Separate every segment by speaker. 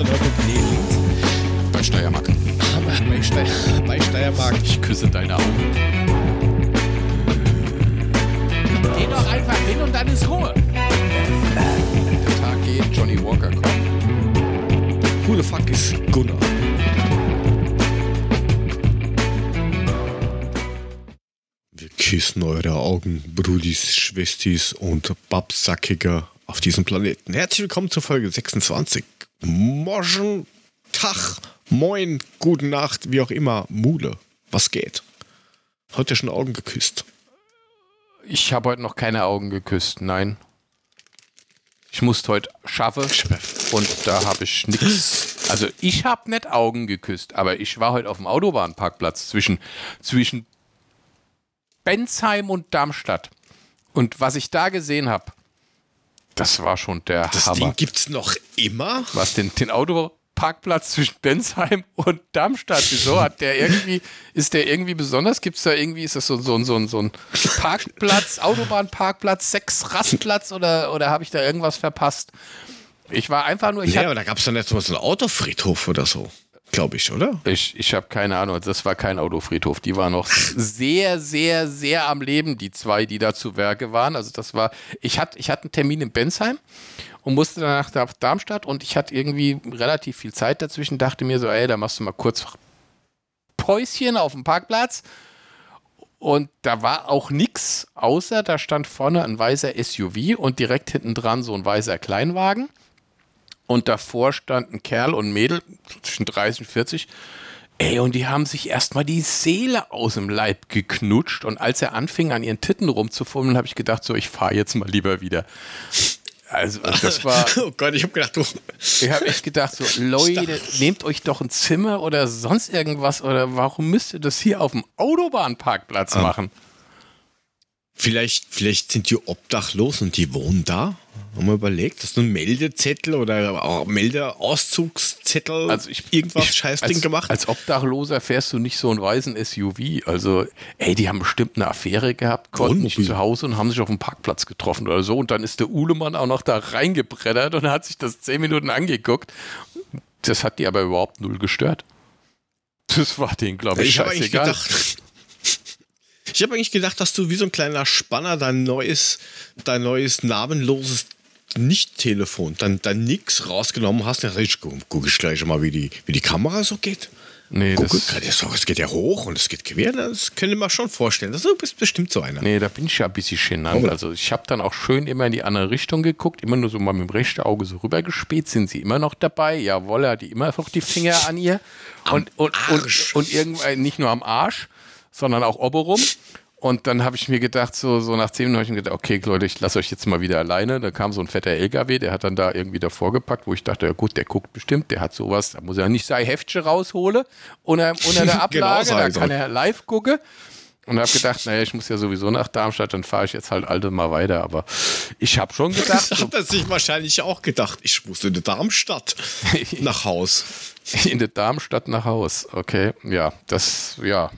Speaker 1: dann irgendwo nee, links.
Speaker 2: Bei Steiermark.
Speaker 1: Bei, Steier, bei Steiermark.
Speaker 2: Ich küsse deine Augen.
Speaker 3: Geh doch einfach hin und dann ist Ruhe.
Speaker 2: Der Tag geht, Johnny Walker kommt.
Speaker 1: Who the fuck ist Gunnar? Wir küssen eure Augen, Brudis, Schwestis und Babsackiger auf diesem Planeten. Herzlich willkommen zur Folge 26. Morgen, Tag, Moin, gute Nacht, wie auch immer. Mule, was geht? Heute schon Augen geküsst.
Speaker 3: Ich habe heute noch keine Augen geküsst, nein. Ich musste heute schaffen und da habe ich nichts. Also ich habe nicht Augen geküsst, aber ich war heute auf dem Autobahnparkplatz zwischen, zwischen Bensheim und Darmstadt. Und was ich da gesehen habe, das war schon der
Speaker 1: Das
Speaker 3: Hammer.
Speaker 1: Ding gibt's noch immer?
Speaker 3: Was den, den Autoparkplatz zwischen Bensheim und Darmstadt? Wieso hat der irgendwie, ist der irgendwie besonders? Gibt es da irgendwie, ist das so, so, so, so ein Parkplatz, Autobahnparkplatz, Sechs Rastplatz oder, oder habe ich da irgendwas verpasst? Ich war einfach nur, ich
Speaker 1: Ja,
Speaker 3: hab-
Speaker 1: aber da gab's dann jetzt mal so einen Autofriedhof oder so. Glaube ich, oder?
Speaker 3: Ich, ich habe keine Ahnung, das war kein Autofriedhof. Die waren noch sehr, sehr, sehr am Leben, die zwei, die da zu Werke waren. Also das war, ich hatte ich hatte einen Termin in Bensheim und musste danach nach Darmstadt und ich hatte irgendwie relativ viel Zeit dazwischen, dachte mir so, ey, da machst du mal kurz Päuschen auf dem Parkplatz. Und da war auch nichts, außer da stand vorne ein weißer SUV und direkt hinten dran so ein weißer Kleinwagen. Und davor stand ein Kerl und ein Mädel zwischen 30 und 40. Ey, und die haben sich erstmal die Seele aus dem Leib geknutscht. Und als er anfing, an ihren Titten rumzufummeln, habe ich gedacht, so, ich fahre jetzt mal lieber wieder. Also, das war,
Speaker 1: Oh Gott, ich habe gedacht, du.
Speaker 3: ich habe echt gedacht, so, Leute, nehmt euch doch ein Zimmer oder sonst irgendwas. Oder warum müsst ihr das hier auf dem Autobahnparkplatz machen?
Speaker 1: Vielleicht, vielleicht sind die obdachlos und die wohnen da. Haben wir überlegt, dass du einen Meldezettel oder auch Meldeauszugszettel,
Speaker 3: Also ich,
Speaker 1: irgendwas
Speaker 3: ich,
Speaker 1: Scheißding
Speaker 3: als,
Speaker 1: gemacht?
Speaker 3: Als Obdachloser fährst du nicht so einen weißen SUV. Also, ey, die haben bestimmt eine Affäre gehabt, konnten nicht
Speaker 1: Wohnmobil.
Speaker 3: zu Hause und haben sich auf dem Parkplatz getroffen oder so. Und dann ist der Uhlemann auch noch da reingebreddert und hat sich das zehn Minuten angeguckt. Das hat die aber überhaupt null gestört. Das war denen, glaube ich,
Speaker 1: ich
Speaker 3: scheißegal.
Speaker 1: Ich habe eigentlich gedacht, dass du wie so ein kleiner Spanner dein neues, dein neues namenloses Nicht-Telefon, dein, dein Nix rausgenommen hast. Ja, ich gucke guck ich gleich mal, wie die, wie die Kamera so geht.
Speaker 3: Nee,
Speaker 1: Guck,
Speaker 3: das,
Speaker 1: das, es geht ja hoch und es geht quer. Das könnte man schon vorstellen. Das, du bist bestimmt so einer.
Speaker 3: Nee, da bin ich ja ein bisschen genannt. Also ich habe dann auch schön immer in die andere Richtung geguckt, immer nur so mal mit dem rechten Auge so rübergespäht. Sind sie immer noch dabei? Jawohl, er hat die immer noch die Finger an ihr. Und, und,
Speaker 1: Arsch.
Speaker 3: und, und irgendwann nicht nur am Arsch, sondern auch oberum. Und dann habe ich mir gedacht, so, so nach zehn Minuten habe ich mir gedacht, okay, Leute, ich lasse euch jetzt mal wieder alleine. Da kam so ein fetter LKW, der hat dann da irgendwie davor gepackt, wo ich dachte, ja gut, der guckt bestimmt, der hat sowas, da muss er nicht sein Heftchen rausholen unter, unter der Ablage,
Speaker 1: sag
Speaker 3: da kann er live gucken. Und habe gedacht, naja, ich muss ja sowieso nach Darmstadt, dann fahre ich jetzt halt alte mal weiter. Aber ich habe schon gedacht,
Speaker 1: Das hat er sich wahrscheinlich auch gedacht. Ich muss in der Darmstadt nach Haus.
Speaker 3: in der Darmstadt nach Haus. Okay, ja, das, ja,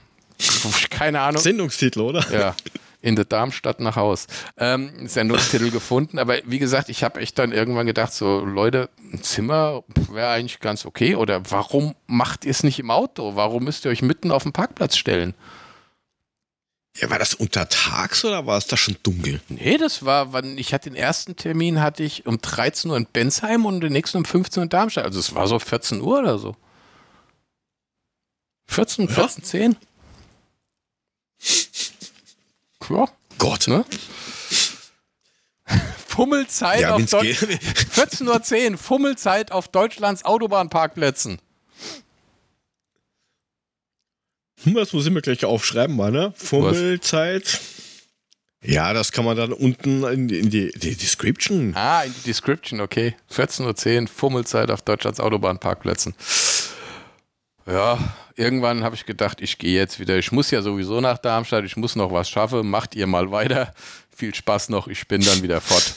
Speaker 3: keine Ahnung.
Speaker 1: Sendungstitel, oder?
Speaker 3: Ja, in der Darmstadt nach Haus. Ähm, Sendungstitel gefunden, aber wie gesagt, ich habe echt dann irgendwann gedacht, so Leute, ein Zimmer wäre eigentlich ganz okay. Oder warum macht ihr es nicht im Auto? Warum müsst ihr euch mitten auf den Parkplatz stellen?
Speaker 1: Ja, war das untertags oder war es da schon dunkel?
Speaker 3: Nee, das war, wann ich hatte den ersten Termin hatte ich um 13 Uhr in Bensheim und den nächsten um 15 Uhr in Darmstadt. Also es war so 14 Uhr oder so. 14, 14, 10. Ja,
Speaker 1: Gott.
Speaker 3: ne? Fummelzeit
Speaker 1: Ja,
Speaker 3: auf
Speaker 1: wenn's
Speaker 3: Deu-
Speaker 1: geht.
Speaker 3: 14.10 Uhr, Fummelzeit auf Deutschlands Autobahnparkplätzen.
Speaker 1: Hm, Das muss ich mir gleich aufschreiben, mal, ne? Fummelzeit. Ja, das kann man dann unten in die, in die, die Description.
Speaker 3: Ah, in die Description, okay. 14.10 Uhr, Fummelzeit auf Deutschlands Autobahnparkplätzen. Ja, irgendwann habe ich gedacht, ich gehe jetzt wieder. Ich muss ja sowieso nach Darmstadt, ich muss noch was schaffen. Macht ihr mal weiter. Viel Spaß noch, ich bin dann wieder fort.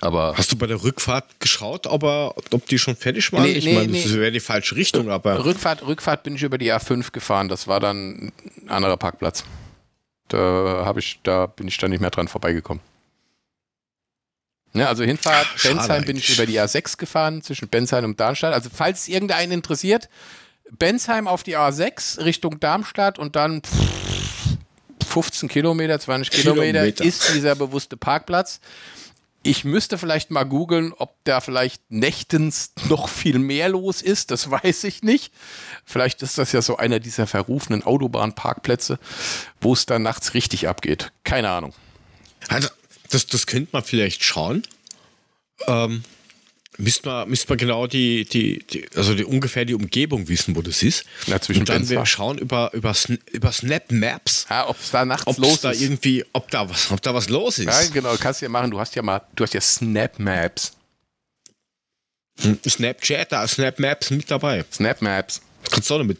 Speaker 3: Aber
Speaker 1: Hast du bei der Rückfahrt geschaut, ob, er, ob die schon fertig waren?
Speaker 3: Nee,
Speaker 1: ich
Speaker 3: nee,
Speaker 1: meine,
Speaker 3: nee.
Speaker 1: das wäre die falsche Richtung, aber.
Speaker 3: Rückfahrt, Rückfahrt bin ich über die A5 gefahren. Das war dann ein anderer Parkplatz. Da habe ich, da bin ich dann nicht mehr dran vorbeigekommen. Ja, also Hinfahrt
Speaker 1: Ach,
Speaker 3: Bensheim bin ich über die A6 gefahren zwischen Bensheim und Darmstadt. Also falls es irgendeinen interessiert, Bensheim auf die A6 Richtung Darmstadt und dann pff, 15 Kilometer, 20 Kilometer,
Speaker 1: Kilometer.
Speaker 3: ist dieser bewusste Parkplatz. Ich müsste vielleicht mal googeln, ob da vielleicht nächtens noch viel mehr los ist. Das weiß ich nicht. Vielleicht ist das ja so einer dieser verrufenen Autobahnparkplätze, wo es dann nachts richtig abgeht. Keine Ahnung.
Speaker 1: Also, das, das könnte man vielleicht schauen. Ähm, müsste man, müsste man genau die, die, die, also die, ungefähr die Umgebung wissen, wo das ist.
Speaker 3: Ja,
Speaker 1: Und dann wir schauen über, über, über Snap Maps,
Speaker 3: Ja, ob es da nachts
Speaker 1: ob
Speaker 3: los
Speaker 1: da
Speaker 3: ist.
Speaker 1: irgendwie, ob da was, ob da was los ist.
Speaker 3: Ja, genau, kannst du ja machen. Du hast ja mal, du hast ja Snap Maps.
Speaker 1: Hm, Snapchat, da ist Snap Maps mit dabei.
Speaker 3: Snap Maps.
Speaker 1: Kannst du auch noch mit,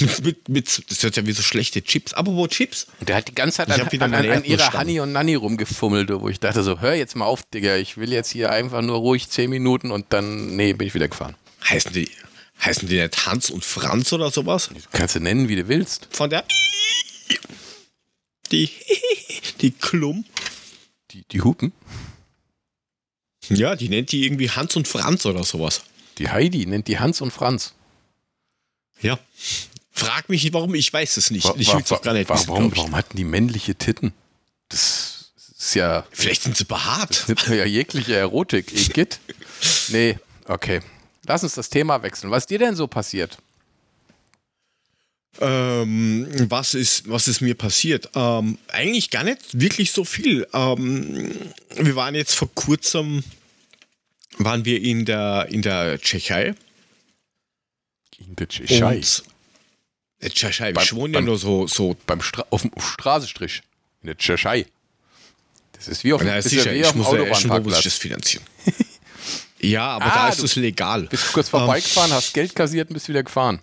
Speaker 1: mit, mit, mit, das wird ja wie so schlechte Chips. Apropos Chips.
Speaker 3: Und der hat die ganze Zeit an, an, an, an ihrer. Honey und Nanny rumgefummelt, wo ich dachte so, hör jetzt mal auf, Digga, ich will jetzt hier einfach nur ruhig 10 Minuten und dann, nee, bin ich wieder gefahren.
Speaker 1: Heißen die, heißen die nicht Hans und Franz oder sowas?
Speaker 3: Kannst du nennen, wie du willst.
Speaker 1: Von der. Die, die Klum.
Speaker 3: Die, die Hupen.
Speaker 1: Ja, die nennt die irgendwie Hans und Franz oder sowas.
Speaker 3: Die Heidi nennt die Hans und Franz.
Speaker 1: Ja. Frag mich warum, ich weiß es nicht.
Speaker 3: Wa-
Speaker 1: ich will es auch gar nicht wissen,
Speaker 3: warum, warum hatten die männliche Titten? Das ist ja,
Speaker 1: Vielleicht sind sie behaart.
Speaker 3: das ist ja jegliche Erotik. Igitt. Nee, okay. Lass uns das Thema wechseln. Was ist dir denn so passiert?
Speaker 1: Ähm, was, ist, was ist mir passiert? Ähm, eigentlich gar nicht wirklich so viel. Ähm, wir waren jetzt vor kurzem, waren wir in der, in der Tschechei.
Speaker 3: In der Tschechei.
Speaker 1: Und der Tschechei,
Speaker 3: Beim-
Speaker 1: wir wohnen ja nur so, so
Speaker 3: beim Stra auf dem Straßenstrich. In der Tschechei. Das ist wie auf,
Speaker 1: sicher,
Speaker 3: ja
Speaker 1: ich
Speaker 3: dem
Speaker 1: muss ja erst mal, muss ich das finanzieren. ja, aber
Speaker 3: Ah,
Speaker 1: da ist
Speaker 3: du-
Speaker 1: es legal.
Speaker 3: Bist kurz vorbeigefahren, hast Geld kassiert und bist wieder gefahren.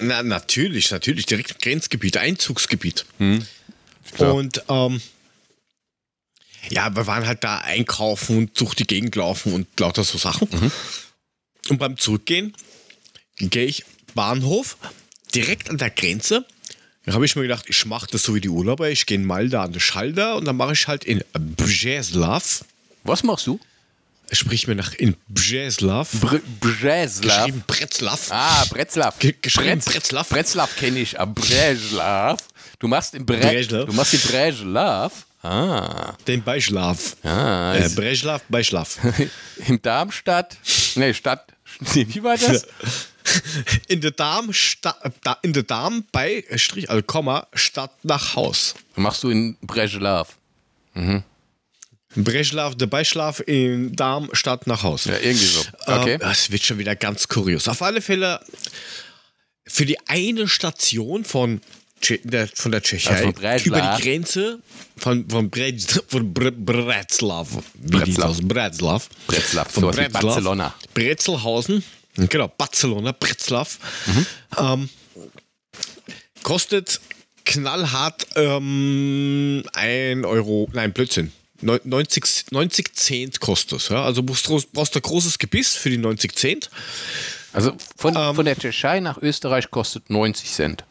Speaker 1: Na, natürlich, natürlich. Direkt Grenzgebiet, Einzugsgebiet.
Speaker 3: Klar.
Speaker 1: Und ähm, ja, wir waren halt da einkaufen und durch die Gegend laufen und lauter so Sachen. Und beim Zurückgehen gehe ich Bahnhof, direkt an der Grenze. Da habe ich mir gedacht, ich mache das so wie die Urlauber. Ich gehe mal da an den Schalter und dann mache ich halt in Břeclav.
Speaker 3: Was machst du?
Speaker 1: Sprich mir nach in Břeclav.
Speaker 3: Br Břeclav.
Speaker 1: Geschrieben Bretzlav.
Speaker 3: Ah, Bretzlav.
Speaker 1: Ge- geschrieben
Speaker 3: Bretz-
Speaker 1: Bretzlav.
Speaker 3: Bretzlav kenne ich, aber Bretzlav. Du machst in Bre
Speaker 1: Bretzlav.
Speaker 3: Du machst in Bretzlav. Ah.
Speaker 1: Den Beischlaf.
Speaker 3: Ah.
Speaker 1: Äh, Breschlav, Beischlaf.
Speaker 3: In Darmstadt. Nee, Stadt. Nee, wie war das?
Speaker 1: In der Darm, Sta, in der Darm bei Strich, also Komma, Stadt nach Haus.
Speaker 3: Machst du in Bretzlav.
Speaker 1: Breschlav, der Beischlaf in Darm, Stadt nach Haus.
Speaker 3: Ja, irgendwie so. Okay.
Speaker 1: Ähm, das wird schon wieder ganz kurios. Auf alle Fälle für die eine Station von, Tsche- der, von der Tschechei
Speaker 3: Also von Breslav.
Speaker 1: über die Grenze von, von, Bre, von Bre, Bretzlav. Wie
Speaker 3: Bretzlav.
Speaker 1: Bretzlav.
Speaker 3: Bretzlav,
Speaker 1: Von
Speaker 3: wie
Speaker 1: Bretzlav.
Speaker 3: Barcelona.
Speaker 1: Brezelhausen. Genau, Barcelona, Bretzlav. Ähm, kostet knallhart ähm, ein Euro, nein, Blödsinn. Neun- 90, 90 Cent kostet es. Ja? Also brauchst du brauchst ein großes Gebiss für die 90 Cent.
Speaker 3: Also von,
Speaker 1: Ähm.
Speaker 3: von der Tschechei nach Österreich kostet 90 Cent.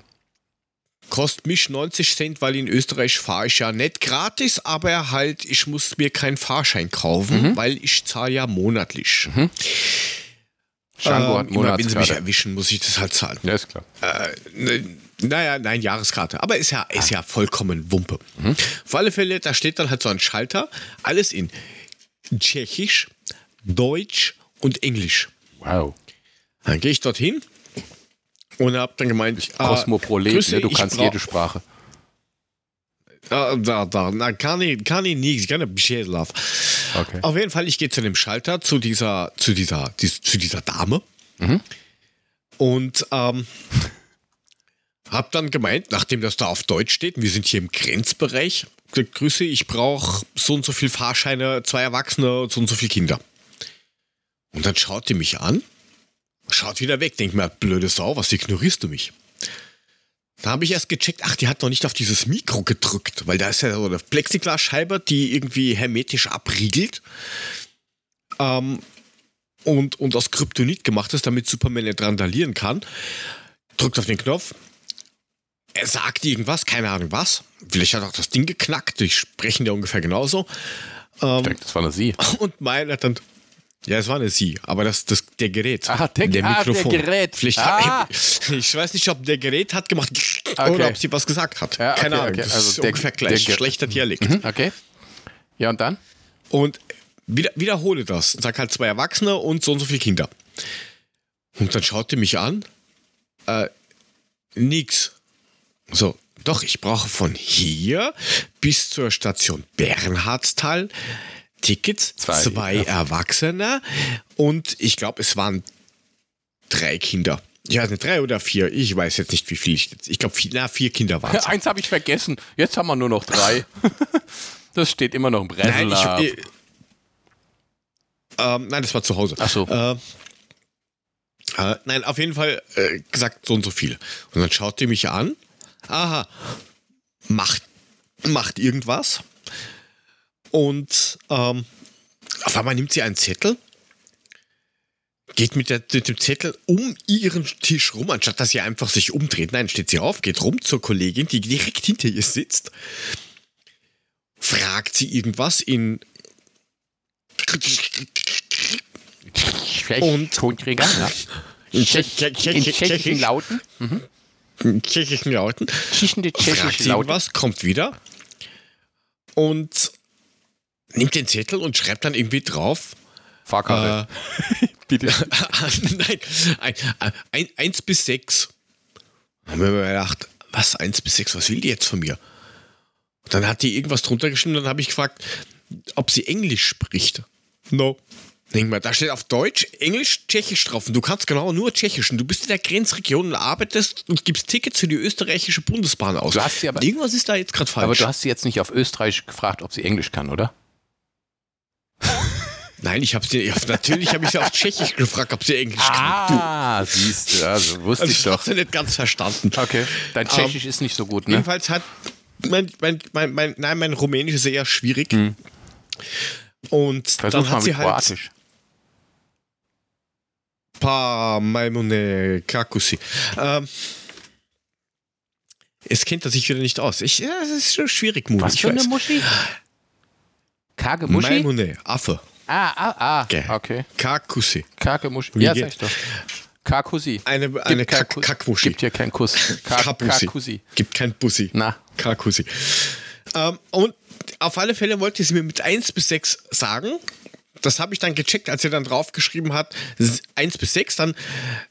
Speaker 1: Kostet mich 90 Cent, weil in Österreich fahre ich ja nicht gratis, aber halt, ich muss mir keinen Fahrschein kaufen, weil ich zahle ja monatlich.
Speaker 3: Django
Speaker 1: Ähm,
Speaker 3: hat
Speaker 1: immer wenn sie mich
Speaker 3: Monatskarte.
Speaker 1: erwischen, muss ich das halt zahlen.
Speaker 3: Ja, ist klar.
Speaker 1: Äh, ne, naja, nein, Jahreskarte. Aber ist ja, ist ja vollkommen Wumpe. Auf alle Fälle, da steht dann halt so ein Schalter, alles in Tschechisch, Deutsch und Englisch.
Speaker 3: Wow.
Speaker 1: Dann gehe ich dorthin und habe dann gemeint, ah,
Speaker 3: Kosmoprolet,
Speaker 1: Grüße,
Speaker 3: ne? du
Speaker 1: ich
Speaker 3: kannst jede Sprache.
Speaker 1: Ah, da, da, na, kann ich, kann ich nichts, kann ich Bescheidlauf.
Speaker 3: Okay.
Speaker 1: Auf jeden Fall, ich gehe zu dem Schalter, zu dieser, zu dieser, dies, zu dieser Dame. Und ähm, hab dann gemeint, nachdem das da auf Deutsch steht, wir sind hier im Grenzbereich, Grüße, ich brauche so und so viel Fahrscheine, zwei Erwachsene, so und so viele Kinder. Und dann schaut die mich an, schaut wieder weg, denkt mir, blöde Sau, was ignorierst du mich? Da habe ich erst gecheckt, ach, die hat noch nicht auf dieses Mikro gedrückt, weil da ist ja so eine Plexiglasscheibe, die irgendwie hermetisch abriegelt ähm, und, und aus Kryptonit gemacht ist, damit Superman nicht randalieren kann. Drückt auf den Knopf. Er sagt irgendwas, keine Ahnung was. Vielleicht hat auch das Ding geknackt, die sprechen ja ungefähr genauso.
Speaker 3: Ich denke, das war eine Sie.
Speaker 1: Und meiner dann, ja, es war eine Sie, aber das, das der Gerät.
Speaker 3: Ah, der- ah, der Gerät.
Speaker 1: Vielleicht
Speaker 3: Ah.
Speaker 1: ich weiß nicht, ob der Gerät hat gemacht
Speaker 3: Okay.
Speaker 1: oder ob sie was gesagt hat.
Speaker 3: Ja,
Speaker 1: Keine
Speaker 3: okay,
Speaker 1: Ahnung.
Speaker 3: okay.
Speaker 1: Das
Speaker 3: Also
Speaker 1: ist
Speaker 3: der-
Speaker 1: ungefähr
Speaker 3: der
Speaker 1: gleich.
Speaker 3: Ge-
Speaker 1: Schlechter Dialekt.
Speaker 3: Mhm, okay. Ja, und dann?
Speaker 1: Und wieder, wiederhole das. Sag halt zwei Erwachsene und so und so viele Kinder. Und dann schaut er mich an. Äh, nix. So, doch, ich brauche von hier bis zur Station Bernhardsthal Tickets,
Speaker 3: Zwei,
Speaker 1: zwei,
Speaker 3: ja.
Speaker 1: Erwachsene und ich glaube, es waren drei Kinder. Ja, nicht drei oder vier. Ich weiß jetzt nicht, wie viel ich jetzt. Ich glaube, vier, na, vier Kinder waren es.
Speaker 3: Eins habe ich vergessen. Jetzt haben wir nur noch drei. das steht immer noch im
Speaker 1: Nein,
Speaker 3: Breslau.
Speaker 1: ich, äh, ähm, nein, das war zu Hause.
Speaker 3: Ach so.
Speaker 1: Äh, äh, nein, auf jeden Fall äh, gesagt so und so viel. Und dann schaut die mich an. Aha, macht, macht irgendwas. Und ähm, auf einmal nimmt sie einen Zettel, geht mit, der, mit dem Zettel um ihren Tisch rum, anstatt dass sie einfach sich umdreht. Nein, steht sie auf, geht rum zur Kollegin, die direkt hinter ihr sitzt, fragt sie irgendwas in Und-
Speaker 3: Tonträger, ja.
Speaker 1: in
Speaker 3: In tschechischen
Speaker 1: tschechischen
Speaker 3: Lauten.
Speaker 1: tschechischen Lauten.
Speaker 3: Tschechende
Speaker 1: fragt
Speaker 3: tschechische
Speaker 1: sie
Speaker 3: Laute.
Speaker 1: was, kommt wieder und nimmt den Zettel und schreibt dann irgendwie drauf.
Speaker 3: Fahrkarte. Bitte.
Speaker 1: Nein, ein, ein, eins bis sechs. Dann haben wir mir gedacht, was, eins bis sechs, was will die jetzt von mir? Und dann hat die irgendwas drunter geschrieben, dann habe ich gefragt, ob sie Englisch spricht. No. Denk mal, da steht auf Deutsch, Englisch, Tschechisch drauf. Und du kannst genau nur Tschechisch. Und du bist in der Grenzregion und arbeitest und gibst Tickets für die österreichische Bundesbahn aus.
Speaker 3: Du hast sie aber-
Speaker 1: Irgendwas ist da jetzt gerade falsch.
Speaker 3: Aber du hast sie jetzt nicht auf Österreich gefragt, ob sie Englisch kann, oder?
Speaker 1: Nein, ich habe sie, ja, natürlich habe ich sie auf Tschechisch gefragt, ob sie Englisch
Speaker 3: Ah, siehst du, also wusste
Speaker 1: kann. Also
Speaker 3: ich
Speaker 1: ich
Speaker 3: doch.
Speaker 1: habe sie nicht ganz verstanden.
Speaker 3: Okay. Dein Tschechisch ist nicht so gut, ne?
Speaker 1: Jedenfalls hat mein, mein, mein, mein, nein, mein Rumänisch ist eher schwierig. Und
Speaker 3: Versuch
Speaker 1: dann hat sie halt
Speaker 3: Kroatisch.
Speaker 1: Pa Maimune Kakusi. Ähm, es kennt er sich wieder nicht aus. Ich, ja, das ist schon schwierig, Mut.
Speaker 3: Was
Speaker 1: ich
Speaker 3: für eine. Muschi? Karge Muschi?
Speaker 1: Maimune, Affe.
Speaker 3: Ah, ah, ah. Okay.
Speaker 1: Kakusi. Wie
Speaker 3: Ja, sag ich doch. Karkusi.
Speaker 1: Eine, eine Kack,
Speaker 3: Kuss.
Speaker 1: Kackmuschi.
Speaker 3: Gibt hier keinen Kuss. Karkusi.
Speaker 1: Gibt kein Bussi.
Speaker 3: Na,
Speaker 1: Kakusi. Ähm, und auf alle Fälle wollte sie mir mit 1 bis 6 sagen. Das habe ich dann gecheckt, als er dann draufgeschrieben hat, s- 1 bis 6, dann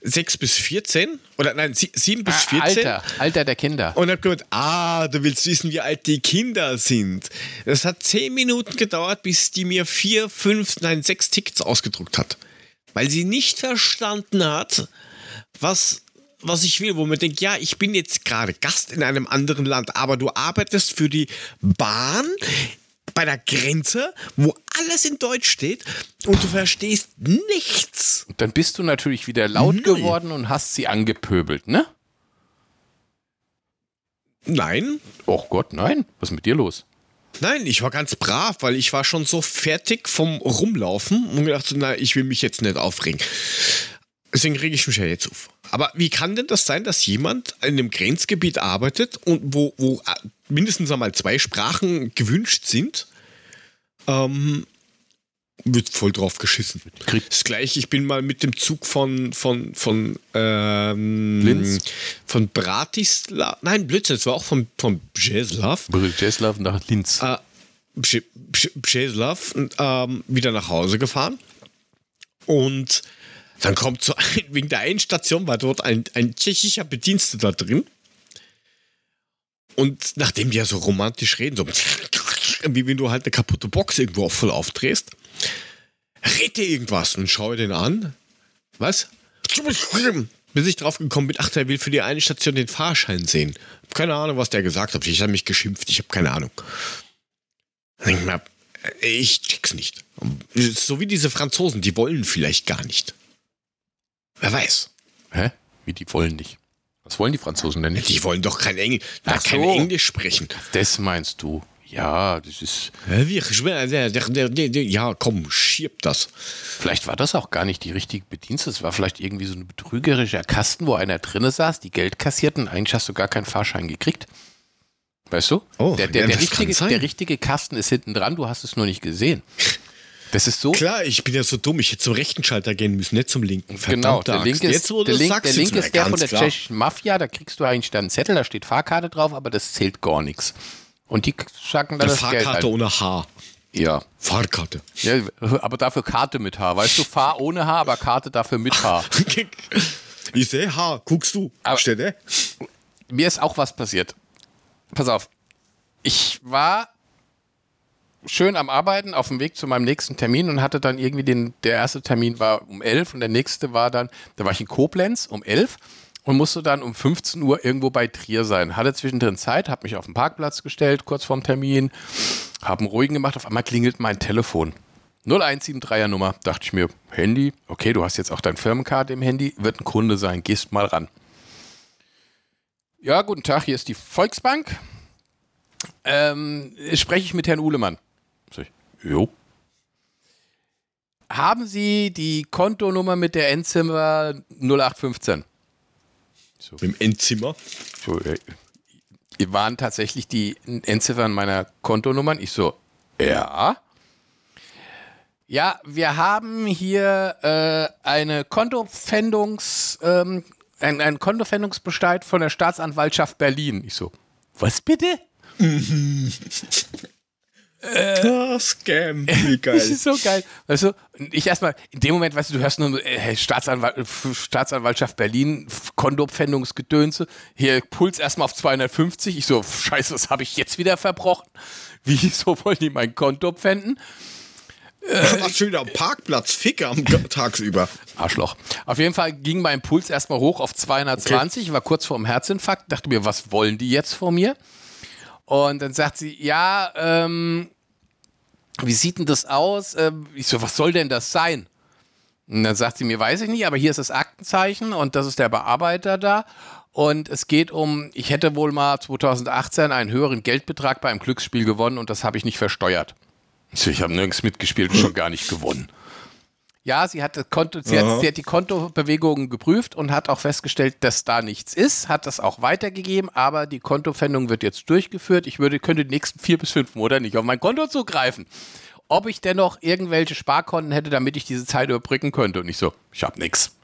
Speaker 1: 6 bis 14 oder nein, sie- 7 bis
Speaker 3: ah,
Speaker 1: 14.
Speaker 3: Alter, Alter der Kinder.
Speaker 1: Und hab gemeint, ah, du willst wissen, wie alt die Kinder sind. Das hat 10 Minuten gedauert, bis die mir 4, 5, nein, 6 Tickets ausgedruckt hat. Weil sie nicht verstanden hat, was, was ich will. Wo man denkt, ja, ich bin jetzt gerade Gast in einem anderen Land, aber du arbeitest für die Bahn bei der Grenze, wo alles in Deutsch steht und du verstehst nichts.
Speaker 3: Und dann bist du natürlich wieder laut
Speaker 1: Neu.
Speaker 3: geworden und hast sie angepöbelt, ne?
Speaker 1: Nein,
Speaker 3: Och Gott, nein. Was ist mit dir los?
Speaker 1: Nein, ich war ganz brav, weil ich war schon so fertig vom Rumlaufen und gedacht, na, ich will mich jetzt nicht aufregen. Deswegen rege ich mich ja jetzt auf. Aber wie kann denn das sein, dass jemand in einem Grenzgebiet arbeitet und wo, wo mindestens einmal zwei Sprachen gewünscht sind, ähm, wird voll drauf geschissen. Das gleiche, ich bin mal mit dem Zug von, von, von, ähm,
Speaker 3: Linz?
Speaker 1: von Bratislav, nein, Blödsinn, es war auch von, von Břeclav
Speaker 3: Brzeslav nach Linz.
Speaker 1: äh, Bře- Bře- Břeclav ähm, wieder nach Hause gefahren. Und dann kommt so ein, wegen der einen Station war dort ein, ein tschechischer Bediensteter drin. Und nachdem die ja so romantisch reden, so wie wenn du halt eine kaputte Box irgendwo voll aufdrehst, redet der irgendwas und schaue den an. Was? Bis ich drauf gekommen bin, ach, der will für die eine Station den Fahrschein sehen. Keine Ahnung, was der gesagt hat. Ich habe mich geschimpft, ich habe keine Ahnung. Denk ich mir, äh, ich check's nicht. So wie diese Franzosen, die wollen vielleicht gar nicht. Wer weiß.
Speaker 3: Hä? Wie die wollen nicht. Was wollen die Franzosen denn nicht?
Speaker 1: Die wollen doch kein, Engl
Speaker 3: Ach
Speaker 1: kein
Speaker 3: so.
Speaker 1: Englisch sprechen.
Speaker 3: Das meinst du? Ja, das ist.
Speaker 1: Ja, komm, schirb das.
Speaker 3: Vielleicht war das auch gar nicht die richtige Bedienste. Es war vielleicht irgendwie so ein betrügerischer Kasten, wo einer drinne saß, die Geld kassierten. Eigentlich hast du gar keinen Fahrschein gekriegt. Weißt du?
Speaker 1: Oh,
Speaker 3: der, der, der, richtige, der richtige Kasten ist hinten dran, du hast es nur nicht gesehen. Das ist so.
Speaker 1: Klar, ich bin ja so dumm. Ich hätte zum rechten Schalter gehen müssen, nicht zum linken.
Speaker 3: Genau,
Speaker 1: Verdammte
Speaker 3: der linke ist,
Speaker 1: Jetzt,
Speaker 3: der Link, der
Speaker 1: ist
Speaker 3: Link ist der von der
Speaker 1: klar.
Speaker 3: tschechischen Mafia, da kriegst du eigentlich dann einen Zettel, da steht Fahrkarte drauf, aber das zählt gar nichts. Und die sacken dann
Speaker 1: Eine
Speaker 3: das Geld
Speaker 1: Fahrkarte
Speaker 3: ein.
Speaker 1: ohne H.
Speaker 3: Ja.
Speaker 1: Fahrkarte.
Speaker 3: ja, aber dafür Karte mit H. Weißt du, fahr ohne H, aber Karte dafür mit H.
Speaker 1: Ich sehe H. Guckst du.
Speaker 3: Aber-
Speaker 1: Steht?
Speaker 3: Mir ist auch was passiert. Pass auf. Ich war schön am Arbeiten auf dem Weg zu meinem nächsten Termin und hatte dann irgendwie den, der erste Termin war um 11 und der nächste war dann, da war ich in Koblenz um 11 und musste dann um 15 Uhr irgendwo bei Trier sein. Hatte zwischendrin Zeit, habe mich auf den Parkplatz gestellt, kurz vorm Termin, habe einen ruhigen gemacht, auf einmal klingelt mein Telefon. 0173er Nummer, dachte ich mir, Handy, okay, du hast jetzt auch dein Firmenkarte im Handy, wird ein Kunde sein, gehst mal ran. Ja, guten Tag, hier ist die Volksbank. Ähm, spreche ich mit Herrn Uhlemann? Sag ich, jo. Haben Sie die Kontonummer mit der Endzimmer 0815?
Speaker 1: Im Endzimmer.
Speaker 3: So, äh, waren tatsächlich die Endziffern meiner Kontonummern? Ich so, ja. Ja, wir haben hier äh, eine Kontofendungs, ähm, ein, ein Kontofendungsbescheid von der Staatsanwaltschaft Berlin. Ich so, was bitte?
Speaker 1: Ah, Scam. Wie
Speaker 3: Das
Speaker 1: geil.
Speaker 3: ist so geil. Weißt du, ich erstmal, in dem Moment, weißt du, du hörst nur äh, Staatsanwalt, Staatsanwaltschaft Berlin, Kondopfändungsgedönse, hier Puls erstmal auf 250. Ich so, scheiße, was habe ich jetzt wieder verbrochen? Wieso wollen die mein Konto pfänden?
Speaker 1: Was schon wieder am Parkplatz. Ficke am tagsüber.
Speaker 3: Arschloch. Auf jeden Fall ging mein Puls erstmal hoch auf 220, ich war kurz vor dem Herzinfarkt, dachte mir, was wollen die jetzt von mir? Und dann sagt sie, ja, ähm, wie sieht denn das aus? Ähm, ich so, was soll denn das sein? Und dann sagt sie mir, weiß ich nicht, aber hier ist das Aktenzeichen und das ist der Bearbeiter da. Und es geht um, ich hätte wohl mal 2018 einen höheren Geldbetrag bei einem Glücksspiel gewonnen und das habe ich nicht versteuert. Ich so, ich habe nirgends mitgespielt und schon gar nicht gewonnen. Ja, sie hat, Konto, sie, hat, sie hat die Kontobewegungen geprüft und hat auch festgestellt, dass da nichts ist, hat das auch weitergegeben, aber die Kontopfändung wird jetzt durchgeführt. Ich würde, könnte die nächsten vier bis fünf Monate nicht auf mein Konto zugreifen. Ob ich dennoch irgendwelche Sparkonten hätte, damit ich diese Zeit überbrücken könnte. Und ich so, ich habe nichts.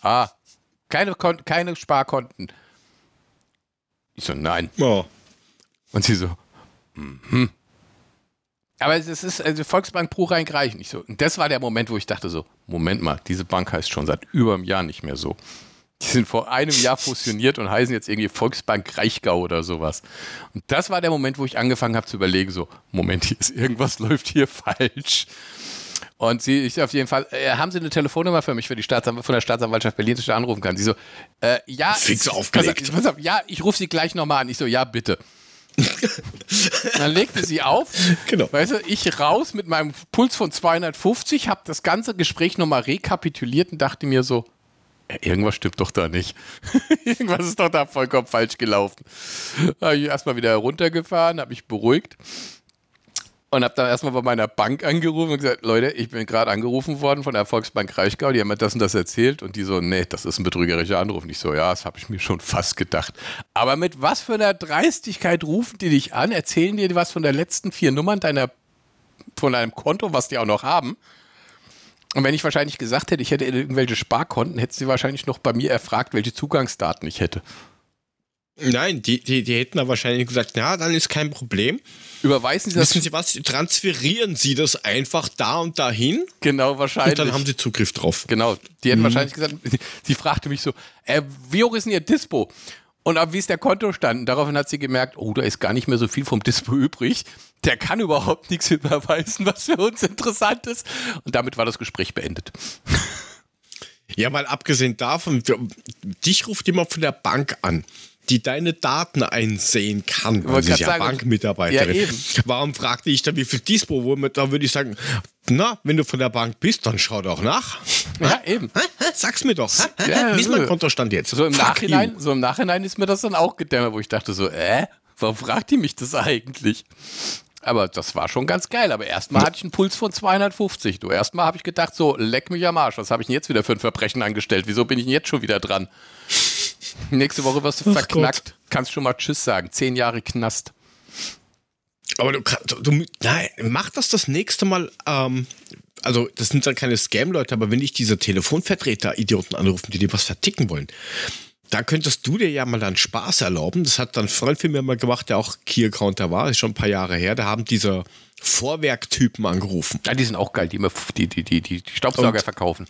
Speaker 3: Ah, keine, Kon keine Sparkonten. Ich so, nein.
Speaker 1: Ja.
Speaker 3: Und sie so, mhm. Aber es ist, also Volksbank Bruchrein Greichen. Ich so, und das war der Moment, wo ich dachte so, Moment mal, diese Bank heißt schon seit über einem Jahr nicht mehr so. Die sind vor einem Jahr fusioniert und heißen jetzt irgendwie Volksbank Reichgau oder sowas. Und das war der Moment, wo ich angefangen habe zu überlegen, so, Moment, hier ist irgendwas läuft hier falsch. Und sie, ich auf jeden Fall, äh, haben Sie eine Telefonnummer für mich, für die Staatsanw von der Staatsanwaltschaft Berlin, dass ich da anrufen kann? Sie so, äh, ja.
Speaker 1: Fix
Speaker 3: ich-
Speaker 1: aufgelegt.
Speaker 3: Auf, pass auf, ja, ich rufe Sie gleich nochmal an. Ich so, ja, bitte. Dann legte sie auf.
Speaker 1: Genau.
Speaker 3: Weißt du, ich raus mit meinem Puls von 250, habe das ganze Gespräch nochmal rekapituliert und dachte mir so, irgendwas stimmt doch da nicht. irgendwas ist doch da vollkommen falsch gelaufen. Habe ich erstmal wieder runtergefahren, habe mich beruhigt und habe dann erstmal bei meiner Bank angerufen und gesagt, Leute, ich bin gerade angerufen worden von der Volksbank Reichgau, die haben mir das und das erzählt und die so, nee, das ist ein betrügerischer Anruf. Und ich so, ja, das habe ich mir schon fast gedacht. Aber mit was für einer Dreistigkeit rufen die dich an, erzählen dir was von der letzten vier Nummern deiner, von deinem Konto, was die auch noch haben. Und wenn ich wahrscheinlich gesagt hätte, ich hätte irgendwelche Sparkonten, hätte sie wahrscheinlich noch bei mir erfragt, welche Zugangsdaten ich hätte.
Speaker 1: Nein, die, die, die hätten da wahrscheinlich gesagt, ja, dann ist kein Problem.
Speaker 3: Überweisen sie das
Speaker 1: Wissen Sie was? Transferieren Sie das einfach da und dahin
Speaker 3: genau
Speaker 1: und
Speaker 3: wahrscheinlich.
Speaker 1: dann haben Sie Zugriff drauf.
Speaker 3: Genau, die hätten wahrscheinlich gesagt, sie fragte mich so, äh, wie hoch ist denn ihr Dispo? Und ab wie ist der Kontostand? Und daraufhin hat sie gemerkt, oh, da ist gar nicht mehr so viel vom Dispo übrig. Der kann überhaupt nichts überweisen, was für uns interessant ist. Und damit war das Gespräch beendet.
Speaker 1: Ja, mal abgesehen davon, dich ruft jemand von der Bank an, die deine Daten einsehen kann. sie ist ja
Speaker 3: sagen,
Speaker 1: Bankmitarbeiterin.
Speaker 3: ja.
Speaker 1: Warum fragte ich dann, wie viel Dispo? Da würde ich sagen, na, wenn du von der Bank bist, dann schau doch nach.
Speaker 3: Ja, eben.
Speaker 1: Sag's mir doch.
Speaker 3: Ja,
Speaker 1: Wie ist mein. Kontostand jetzt?
Speaker 3: So im,
Speaker 1: Fuck
Speaker 3: Nachhinein,
Speaker 1: you.
Speaker 3: so im Nachhinein ist mir das dann auch gedämmert, wo ich dachte so, äh, warum fragt die mich das eigentlich? Aber das war schon ganz geil. Aber erstmal hatte ich einen Puls von 250. Du, erstmal habe ich gedacht, so, leck mich am Arsch. Was habe ich denn jetzt wieder für ein Verbrechen angestellt? Wieso bin ich denn jetzt schon wieder dran? Nächste Woche wirst du
Speaker 1: Ach
Speaker 3: verknackt. kannst schon mal Tschüss sagen. Zehn Jahre Knast.
Speaker 1: Aber du, kann- du, du nein, mach das das nächste Mal. Ähm, also, das sind dann keine Scam-Leute, aber wenn ich diese Telefonvertreter-Idioten anrufen, die dir was verticken wollen, da könntest du dir ja mal dann Spaß erlauben. Das hat dann ein Freund von mir mal gemacht, der auch Key-Accounter war, ist schon ein paar Jahre her. Da haben diese Vorwerktypen angerufen.
Speaker 3: Ja, die sind auch geil, die immer die, die, die, die Staubsauger
Speaker 1: Und-
Speaker 3: verkaufen.